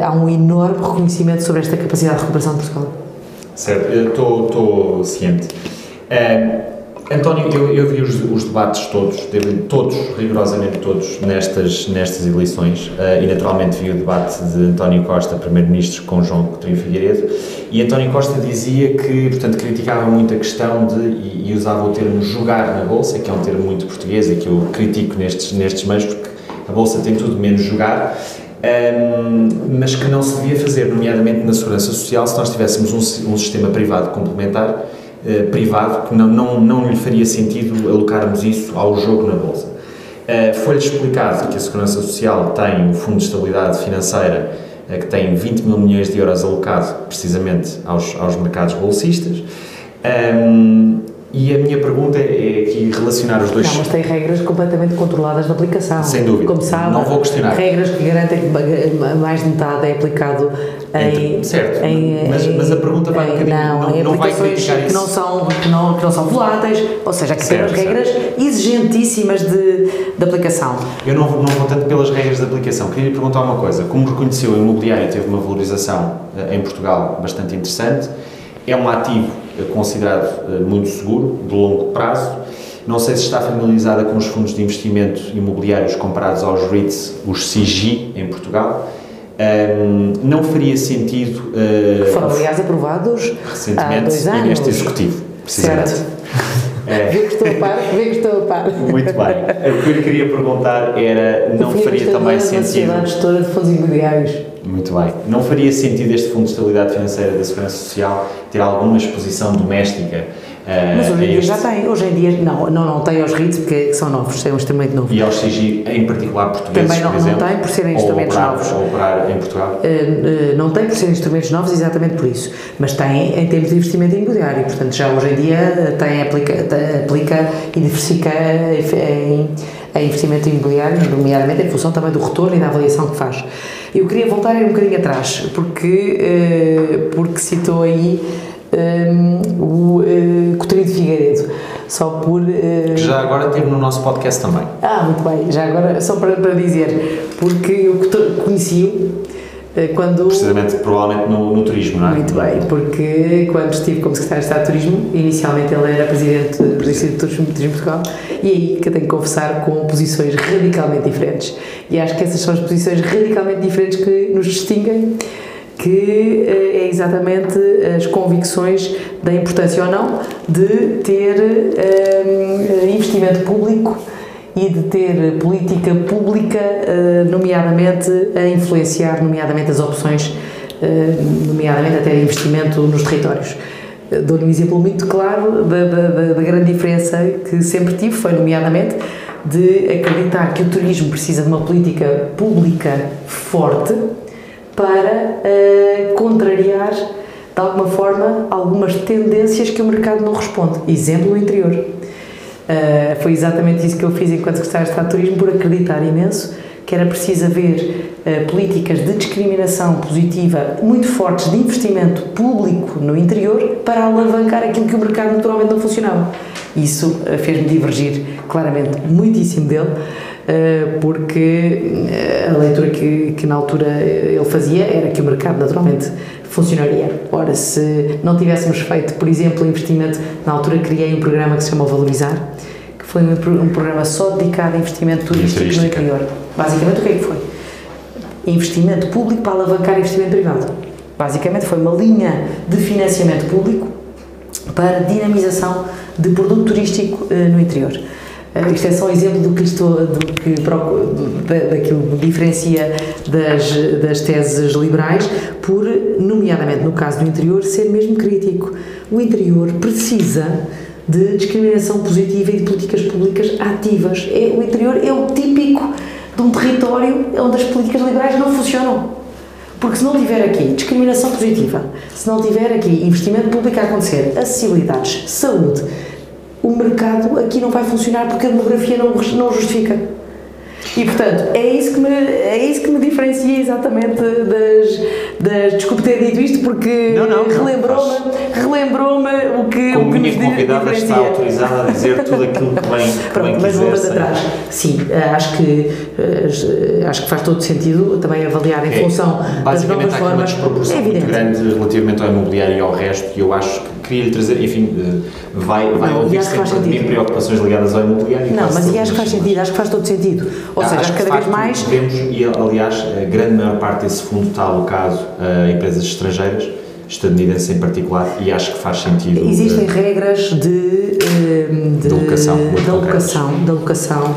há um enorme reconhecimento sobre esta capacidade de recuperação de Portugal. Certo, eu estou ciente. António, eu, eu vi os, os debates todos, todos, rigorosamente todos, nestas, nestas eleições eh, e naturalmente vi o debate de António Costa, Primeiro-Ministro, com João Coutinho Figueiredo e António Costa dizia que, portanto, criticava muito a questão de, e, e usava o termo jogar na Bolsa, que é um termo muito português e que eu critico nestes, nestes meios porque a Bolsa tem tudo menos jogar, Ahm, mas que não se devia fazer, nomeadamente na segurança social, se nós tivéssemos um, um sistema privado complementar, eh, privado, que não, não, não lhe faria sentido alocarmos isso ao jogo na Bolsa. Eh, Foi-lhe explicado que a Segurança Social tem o Fundo de Estabilidade Financeira, eh, que tem 20 mil milhões de euros alocado precisamente aos, aos mercados bolsistas. Ahm, e a minha pergunta é aqui relacionar os dois. Não, mas tem regras completamente controladas na aplicação. Sem dúvida. Como sabe, Não vou questionar. regras que garantem que mais de metade é aplicado em. Entre- certo, em- mas- em- mas a pergunta vai um bocadinho- Não, não- em não vai criticar que isso. não, são, que, não, que não são voláteis, ou seja, que Certo, regras exigentíssimas de, de aplicação. Eu não, não vou tanto pelas regras de aplicação. Queria lhe perguntar uma coisa. Como reconheceu, o imobiliário teve uma valorização eh, em Portugal bastante interessante. É um ativo considerado eh, muito seguro, de longo prazo. Não sei se está familiarizada com os fundos de investimento imobiliários comparados aos REITs, os CIGI, em Portugal. Ahm, não faria sentido eh, Foram, aliás, aprovados há recentemente dois e anos. neste executivo, precisamente. Certo. É. Vê que estou a par, vê que estou a par. Muito bem. O que eu lhe queria perguntar era, não faria também sentido... gestora de fundos imobiliários. Muito bem. Não faria sentido este Fundo de Estabilidade Financeira da Segurança Social ter alguma exposição doméstica eh, Mas hoje em dia este- já tem. Hoje em dia, não, não, não tem aos REITs porque são novos, são extremamente novos. e aos CIGI, em particular portugueses, Também não- por não exemplo, tem, por serem instrumentos operar, novos. ou operar em Portugal? Uh, uh, não tem por ser instrumentos novos exatamente por isso, mas tem em termos de investimento imobiliário, portanto já hoje em dia uh, tem, aplica, aplica e diversifica em, em investimento imobiliário, nomeadamente em função também do retorno e da avaliação que faz. Eu queria voltar um bocadinho atrás, porque, uh, porque citou aí um, o uh, Coutinho de Figueiredo, só por... uh, Que já agora teve no nosso podcast também. ah, muito bem. Já agora, só para, para dizer, porque eu conheci-o eh, quando. Precisamente, provavelmente no, no turismo, não é? Muito bem, porque quando estive como secretário de Estado de Turismo, inicialmente ele era presidente do Instituto de Turismo, Turismo de Portugal, e aí que eu tenho que confessar com posições radicalmente diferentes. E acho que essas são as posições radicalmente diferentes que nos distinguem, que eh, é exatamente as convicções da importância ou não de ter eh, investimento público e de ter política pública, eh, nomeadamente a influenciar, nomeadamente as opções, eh, nomeadamente até investimento nos territórios. Eh, Dou-lhe um exemplo muito claro da, da, da- grande diferença que sempre tive, foi nomeadamente de acreditar que o turismo precisa de uma política pública forte para eh, contrariar, de alguma forma, algumas tendências que o mercado não responde. Exemplo, o interior. Uh, foi exatamente isso que eu fiz enquanto secretário de Estado de Turismo, por acreditar imenso que era preciso haver uh, políticas de discriminação positiva muito fortes de investimento público no interior para alavancar aquilo que o mercado naturalmente não funcionava. Isso uh, fez-me divergir claramente muitíssimo dele, porque a leitura que, que na altura ele fazia era que o mercado naturalmente funcionaria. Ora, se não tivéssemos feito, por exemplo, investimento, na altura criei um programa que se chama Valorizar, que foi um, pro- um programa só dedicado a investimento turístico no interior. Basicamente, o que é que foi? Investimento público para alavancar investimento privado. Basicamente, foi uma linha de financiamento público para dinamização de produto turístico eh, no interior. Uh, isto é só um exemplo do que, estou, do que do, daquilo que diferencia das, das teses liberais, por, nomeadamente no caso do interior, ser mesmo crítico. O interior precisa de discriminação positiva e de políticas públicas ativas. É, o interior é o típico de um território onde as políticas liberais não funcionam. Porque se não tiver aqui discriminação positiva, se não tiver aqui investimento público a acontecer, acessibilidades, saúde, o mercado aqui não vai funcionar porque a demografia não, não justifica. E portanto, é isso que me, é isso que me diferencia exatamente das, das. Desculpe ter dito isto porque relembrou-me relembrou o que. Como o que minha convidada está autorizada a dizer tudo aquilo que bem, Pronto, bem mas quiser. atrás. Sim, eh, acho que, eh, acho que faz todo sentido também avaliar em É, função das novas Basicamente há aqui uma formas. desproporção É muito grande relativamente ao imobiliário e ao resto e eu acho que queria lhe trazer, enfim, vai, vai ouvir sempre de mim preocupações ligadas ao imobiliário. e Não, mas e acho que faz sentido, acho que faz todo sentido. Ou Ah, seja, acho de cada vez mais. Podemos, e aliás, a grande maior parte desse fundo está alocado a empresas estrangeiras, estadunidenses em particular, e acho que faz sentido. Existem eh, regras de, eh, de, De alocação, de alocação, de alocação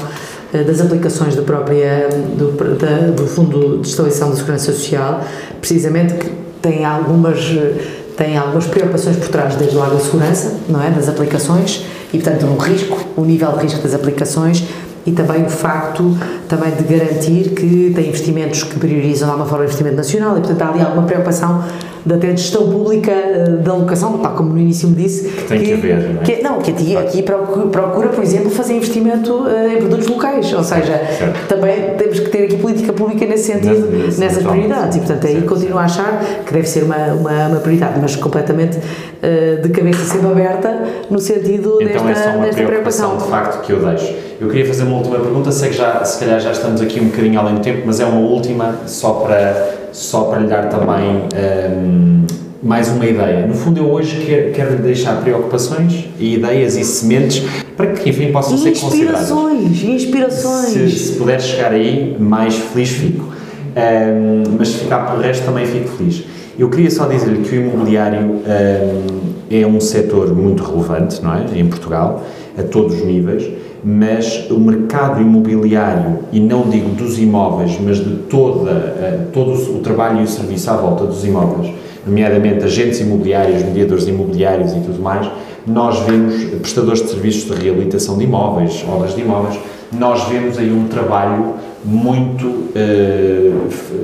eh, das aplicações da própria, do, da- do Fundo de Estabilização da Segurança Social, precisamente que tem algumas, eh, tem algumas preocupações por trás, desde logo a segurança, não é, das aplicações, e portanto o risco, o nível de risco das aplicações, e também o facto também de garantir que tem investimentos que priorizam de alguma forma o investimento nacional e portanto há ali alguma preocupação da até gestão pública eh, da alocação, tal como no início me disse que tem que haver, não é? que- não, que aqui, aqui procura, por exemplo, fazer investimento eh, em produtos locais, ou seja, Certo. também temos que ter aqui política pública nesse sentido, Nesse- nessas naturalmente. prioridades, e portanto aí Certo, continuo a achar que deve ser uma, uma, uma prioridade, mas completamente eh, de cabeça sempre aberta no sentido Então desta, é só uma desta preocupação preocupação. de facto que eu deixo. Eu queria fazer uma última pergunta, sei que já, se calhar já estamos aqui um bocadinho além do tempo, mas é uma última só para, só para lhe dar também hum, mais uma ideia. No fundo, eu hoje quero, quero lhe deixar preocupações e ideias e sementes para que, enfim, possam ser consideradas. Inspirações, inspirações. Se, se puder chegar aí, mais feliz fico. Ahm, mas se ficar pelo resto, também fico feliz. Eu queria só dizer-lhe que o imobiliário ahm, é um setor muito relevante, não é? Em Portugal, a todos os níveis, mas o mercado imobiliário, e não digo dos imóveis, mas de toda, ah, todo o trabalho e o serviço à volta dos imóveis, nomeadamente agentes imobiliários, mediadores imobiliários e tudo mais, nós vemos prestadores de serviços de reabilitação de imóveis, obras de imóveis, nós vemos aí um trabalho muito, eh,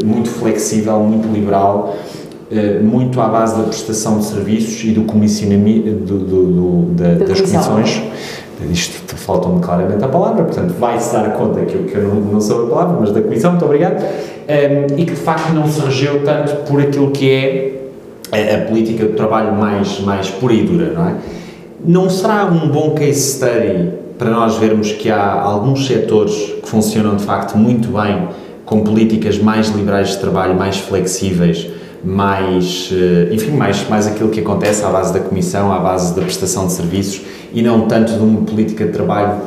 muito flexível, muito liberal, eh, muito à base da prestação de serviços e do comissionamento do, do- do- da- Da das comissão. comissões. Isto falta-me claramente a palavra, portanto vai-se dar conta que eu, que eu não, não sou a palavra, mas da comissão, muito obrigado, Em, e que de facto não se regeu tanto por aquilo que é a, a política de trabalho mais, mais pura e dura, não é? Não será um bom case study para nós vermos que há alguns setores que funcionam de facto muito bem com políticas mais liberais de trabalho, mais flexíveis, mais, eh, enfim, mais, mais aquilo que acontece à base da comissão, à base da prestação de serviços e não tanto de uma política de trabalho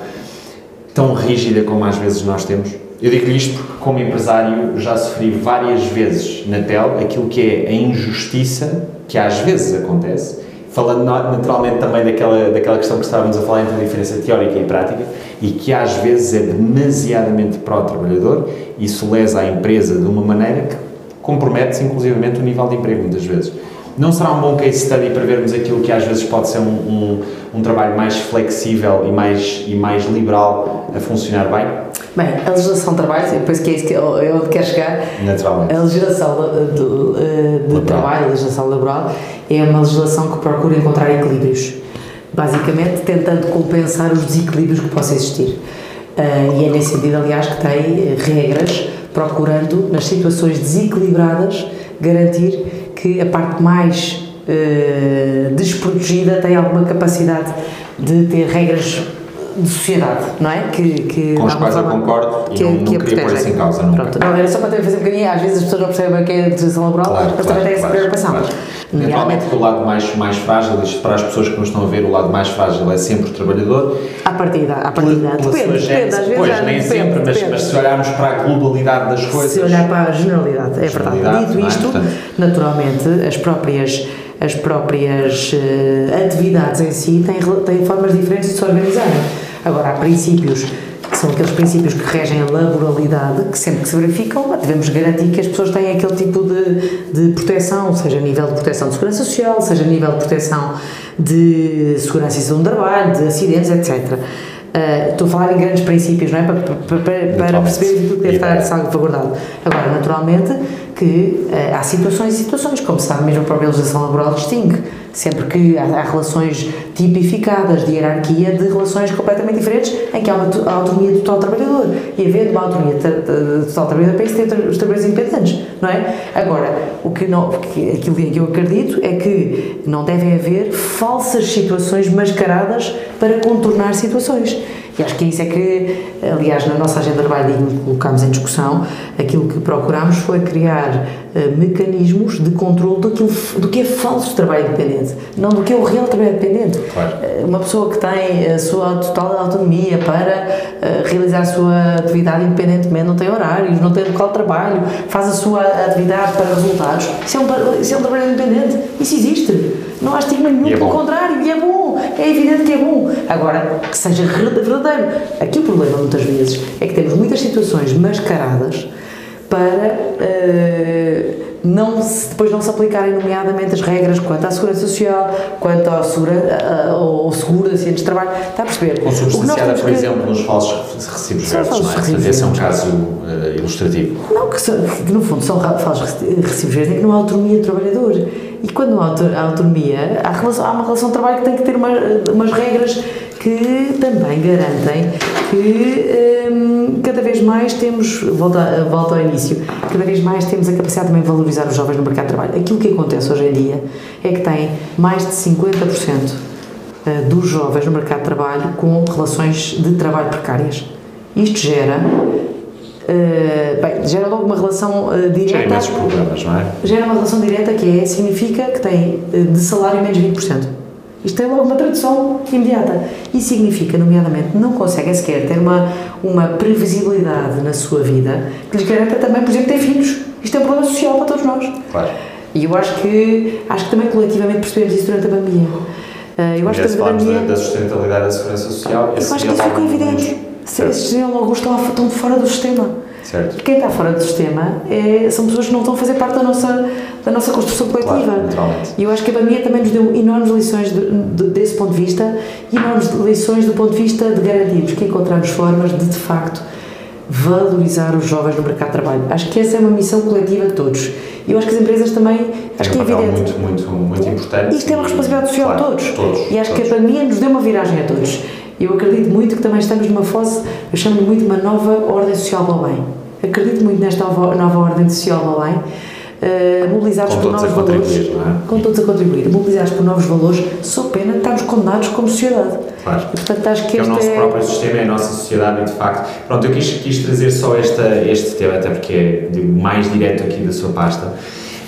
tão rígida como às vezes nós temos? Eu digo-lhe isto porque, como empresário, já sofri várias vezes na pele aquilo que é a injustiça que às vezes acontece, falando na- naturalmente também daquela, daquela questão que estávamos a falar entre a diferença teórica e prática, e que às vezes é demasiadamente pró-trabalhador, e lesa a empresa de uma maneira que compromete-se inclusivamente o nível de emprego muitas vezes. Não será um bom case study para vermos aquilo que às vezes pode ser um, um, um trabalho mais flexível e mais, e mais liberal a funcionar bem? Bem, a legislação de trabalho, penso que é isso que eu, quero chegar, Naturalmente. A legislação de, de- de trabalho, a legislação laboral, é uma legislação que procura encontrar equilíbrios. Basicamente, tentando compensar os desequilíbrios que possam existir. Eh, e é nesse sentido, aliás, que tem regras procurando, nas situações desequilibradas, garantir que a parte mais eh, desprotegida tem alguma capacidade de ter regras de sociedade, não é? Que, que Com os quais eu concordo e que- não, que não queria pôr isso em causa nunca. Pronto, não, era só para também fazer um bocadinho, às vezes as pessoas não percebem o que é a legislação laboral, Claro, mas claro, também têm essa claro, preocupação. claro. Nomeadamente, Naturalmente que o lado mais, mais frágil, isto para as pessoas que nos estão a ver, o lado mais frágil é sempre o trabalhador. à partida, à partida. Pela- Depende, depende, gênese, às vezes pois, nem depende, sempre, mas, depende. mas se olharmos para a globalidade das coisas. Se olhar para a generalidade, é verdade. Dito é? isto, Portanto- naturalmente, as próprias, as próprias eh, atividades em si têm, têm formas diferentes de se organizarem. Agora, há princípios que são aqueles princípios que regem a laboralidade, que sempre que se verificam, devemos garantir que as pessoas têm aquele tipo de, de proteção, seja a nível de proteção de segurança social, seja a nível de proteção de segurança e saúde do trabalho, de acidentes, etc. Uh, estou a falar em grandes princípios, não é? Para, para, para, para perceber aquilo que deve estar salvaguardado. Agora, naturalmente, que uh, há situações e situações, como se sabe, mesmo a própria legislação laboral distingue. Sempre que há, há, relações tipificadas de hierarquia de relações completamente diferentes, em que há uma autonomia total do trabalhador. E havendo uma autonomia total do trabalhador, para isso tem os trabalhadores independentes, não é? Agora, o que não, aquilo que eu acredito é que não devem haver falsas situações mascaradas para contornar situações. E acho que isso é que, aliás, na nossa agenda de trabalho, colocámos em discussão, aquilo que procurámos foi criar uh, mecanismos de controle daquilo, do que é falso trabalho independente, não do que é o real trabalho independente. Claro. Uh, uma pessoa que tem a sua total autonomia para uh, realizar a sua atividade independentemente, não tem horários, não tem local de trabalho, faz a sua atividade para resultados, isso é um, isso é um trabalho independente. Isso existe. Não há estigma nenhum, é pelo contrário, e é bom, é evidente que é bom. Agora, que seja verdadeiro. Aqui o problema, muitas vezes, é que temos muitas situações mascaradas para uh, não se, depois não se aplicarem, nomeadamente, as regras quanto à segurança social, quanto ao segura, uh, seguro de acidentes de trabalho. Está a perceber? Consubstanciada, por que... exemplo, nos falsos recibos verdes, não é? Portanto, esse é um caso uh, ilustrativo. Não, que, são, que, no fundo são falsos recibos verdes em que não há autonomia do trabalhador. E quando há autonomia, há, relação, há uma relação de trabalho que tem que ter uma, umas regras que também garantem que hum, cada vez mais temos, volta, volta ao início, cada vez mais temos a capacidade também de valorizar os jovens no mercado de trabalho. Aquilo que acontece hoje em dia é que tem mais de 50% eh, dos jovens no mercado de trabalho com relações de trabalho precárias. Isto gera Uh, bem, gera logo uma relação uh, direta. Gera problemas, não é? Gera uma relação direta que é, significa que tem uh, de salário menos 20%. Isto tem logo uma tradução imediata. E significa, nomeadamente, não conseguem sequer ter uma, uma previsibilidade na sua vida que lhes garanta também, por exemplo, ter filhos. Isto é um problema social para todos nós. Claro. E eu acho que, acho que também coletivamente percebemos isso durante a pandemia. Uh, eu acho que a pandemia... Da, da sustentabilidade da segurança social. Eu acho que isso ficou evidente. Esses geólogos estão, estão fora do sistema. Certo. Quem está fora do sistema é, são pessoas que não estão a fazer parte da nossa, da nossa construção coletiva. Claro, e eu acho que a pandemia também nos deu enormes lições de, de, desse ponto de vista e enormes lições do ponto de vista de garantirmos que encontramos formas de, de facto, valorizar os jovens no mercado de trabalho. Acho que essa é uma missão coletiva de todos. E eu acho que as empresas também, acho que é evidente. muito, muito, muito importante. Isto é uma responsabilidade social claro, de todos. todos. E acho todos. que a pandemia nos deu uma viragem a todos. Eu acredito muito que também estamos numa fase, eu chamo muito uma nova ordem social para o bem. Acredito muito nesta nova, ordem social para o bem. Uh, mobilizados por novos valores, é? com todos a contribuir, mobilizados por novos valores, sou pena de estarmos condenados como sociedade. Claro. E, portanto, acho que é o nosso é... próprio sistema, é a nossa sociedade e de facto. Pronto, eu quis, quis trazer só esta, este tema, até porque é mais direto aqui da sua pasta.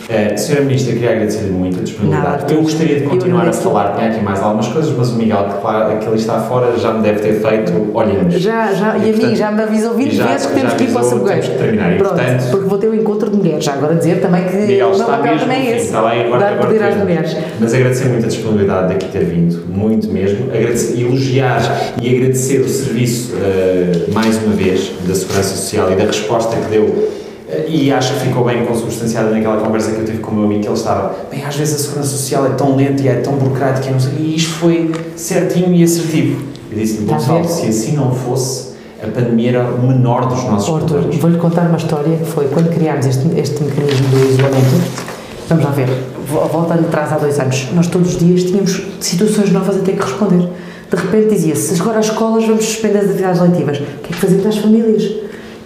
Uh, Senhora Ministra, queria agradecer-lhe muito a disponibilidade. Nada, eu gostaria de continuar a falar, tinha aqui mais algumas coisas, mas o Miguel, que, claro, que ele está fora, já me deve ter feito olhinhos. Já, já, e, e a mim já me avisou 20 já, vezes que temos que ir para o Sabugueiro. Temos que terminar, e, Pronto, portanto, porque vou ter o um encontro de mulheres, já agora dizer também que Miguel o meu papel também é esse, está bem, agora, dar agora poder às mulheres. Mas agradecer muito a disponibilidade de aqui ter vindo, muito mesmo. Agradecer, elogiar e agradecer o serviço, eh, mais uma vez, da Segurança Social e da resposta que deu. E acho que ficou bem consubstanciada naquela conversa que eu tive com o meu amigo, que ele estava, bem, às vezes a segurança social é tão lenta e é tão burocrática, e não sei, e isto foi certinho e assertivo. Eu disse-lhe, Gonçalo, se assim não fosse, a pandemia era o menor dos nossos Arthur, problemas. vou-lhe contar uma história que foi quando criámos este, este mecanismo do isolamento. Vamos lá ver, vo- voltando atrás há dois anos, nós todos os dias tínhamos situações novas a ter que responder. De repente dizia-se: agora as escolas vamos suspender as atividades leitivas. O que é que fazemos às famílias?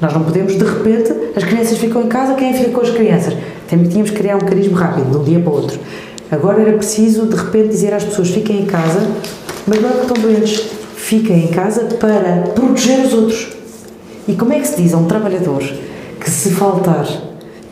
Nós não podemos, de repente, as crianças ficam em casa, quem fica com as crianças? Tínhamos que criar um mecanismo rápido, de um dia para o outro. Agora era preciso, de repente, dizer às pessoas: fiquem em casa, mas não é que estão doentes, fiquem em casa para proteger os outros. E como é que se diz a um trabalhador que se faltar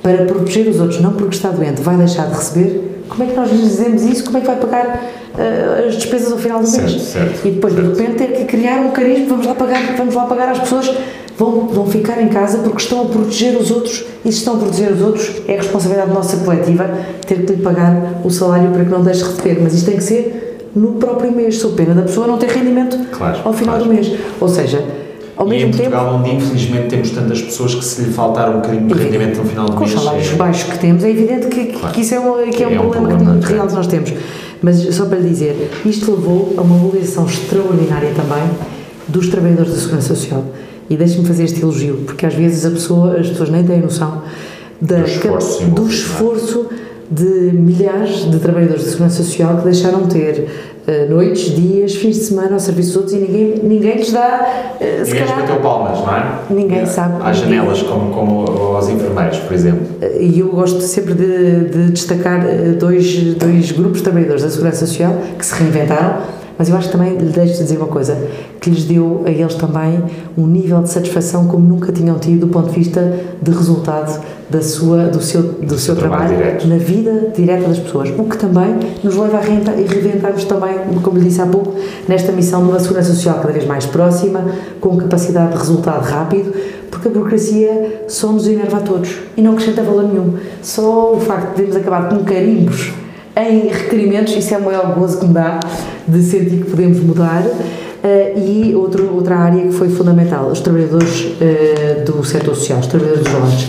para proteger os outros, não porque está doente, vai deixar de receber? Como é que nós lhes dizemos isso? Como é que vai pagar ah, as despesas ao final do Certo, mês? certo, e depois, certo. de repente, ter que criar um mecanismo, vamos lá pagar, vamos lá pagar às pessoas, vão, vão ficar em casa porque estão a proteger os outros, e se estão a proteger os outros, é a responsabilidade nossa coletiva ter que lhe pagar o salário para que não deixe de receber. Mas isto tem que ser no próprio mês, sob pena da pessoa não ter rendimento Claro, ao final claro. do mês. Ou seja, ao e mesmo em tempo, Portugal, onde infelizmente temos tantas pessoas que se lhe faltar um bocadinho de rendimento no final do com os mês. salários é- baixos que temos, é evidente que, Claro. que isso é um, que é um, É um problema, problema que- real que nós temos. Mas só para lhe dizer, isto levou a uma mobilização extraordinária também dos trabalhadores da Segurança Social. E deixe-me fazer este elogio, porque às vezes a pessoa, as pessoas nem têm noção da, Do esforço do envolvido, é? esforço de milhares de trabalhadores de Segurança Social que deixaram de ter eh, noites, dias, fins de semana ao serviço dos outros e ninguém, ninguém lhes dá, se Ninguém lhes calhar, bateu palmas, não é? Ninguém sabe. Há janelas, como, como aos enfermeiros, por exemplo. E eu gosto sempre de, de destacar eh, dois, dois grupos de trabalhadores da Segurança Social que se reinventaram, mas eu acho que também lhe deixo de dizer uma coisa, que lhes deu a eles também um nível de satisfação como nunca tinham tido do ponto de vista de resultado da sua, do seu, do seu trabalho trabalho, direto. na vida direta das pessoas, o que também nos leva a renta e reinventarmos também, como lhe disse há pouco, nesta missão de uma segurança social cada vez mais próxima, com capacidade de resultado rápido, porque a burocracia só nos enerva a todos e não acrescenta valor nenhum. Só o facto de termos acabar com carimbos em requerimentos, isso é o maior gozo que me dá de sentir que podemos mudar. Eh, e outro, outra área que foi fundamental, os trabalhadores eh, do setor social, os trabalhadores dos lares.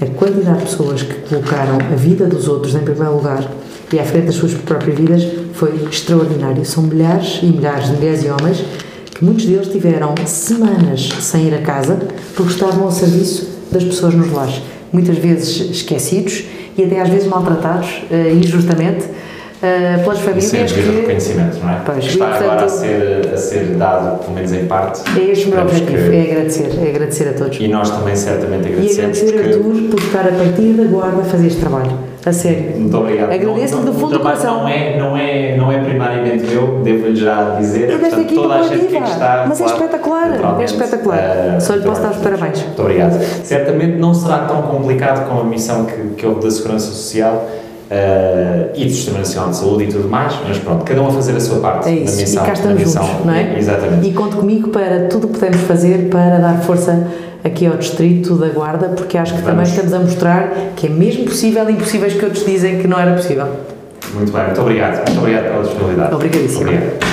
A quantidade de pessoas que colocaram a vida dos outros em primeiro lugar e à frente das suas próprias vidas foi extraordinário. São milhares e milhares de mulheres e homens que muitos deles tiveram semanas sem ir a casa porque estavam ao serviço das pessoas nos lares. Muitas vezes esquecidos e até às vezes maltratados, eh, injustamente, eh, pelas famílias devido que... reconhecimento, não é? Pois, Está e, agora a ser, a ser dado, pelo menos em parte. É este o meu objetivo, que- é agradecer, é agradecer a todos. E nós também certamente E agradecemos agradecer a porque... Artur por estar a partir da guarda a fazer este trabalho. A sério. Muito obrigado. Agradeço-lhe do fundo do coração. Não é, não, é, não é primariamente meu, devo-lhe já dizer. É desta equipa toda a gente que está. Mas é claro, espetacular, naturalmente, é espetacular. eh, Só lhe posso dar os parabéns. Muito obrigado. Certamente não será tão complicado com a missão que, que houve da Segurança Social eh, e do Sistema Nacional de Saúde e tudo mais, mas pronto, cada um a fazer a sua parte É na isso. missão. e cá na estamos juntos, não é? Exatamente. E conto comigo para tudo o que podemos fazer para dar força aqui ao Distrito da Guarda, porque acho que também Vamos. estamos a mostrar que é mesmo possível impossíveis que outros dizem que não era possível. Muito bem, muito obrigado. Muito obrigado pela disponibilidade. Obrigadíssimo. Obrigado.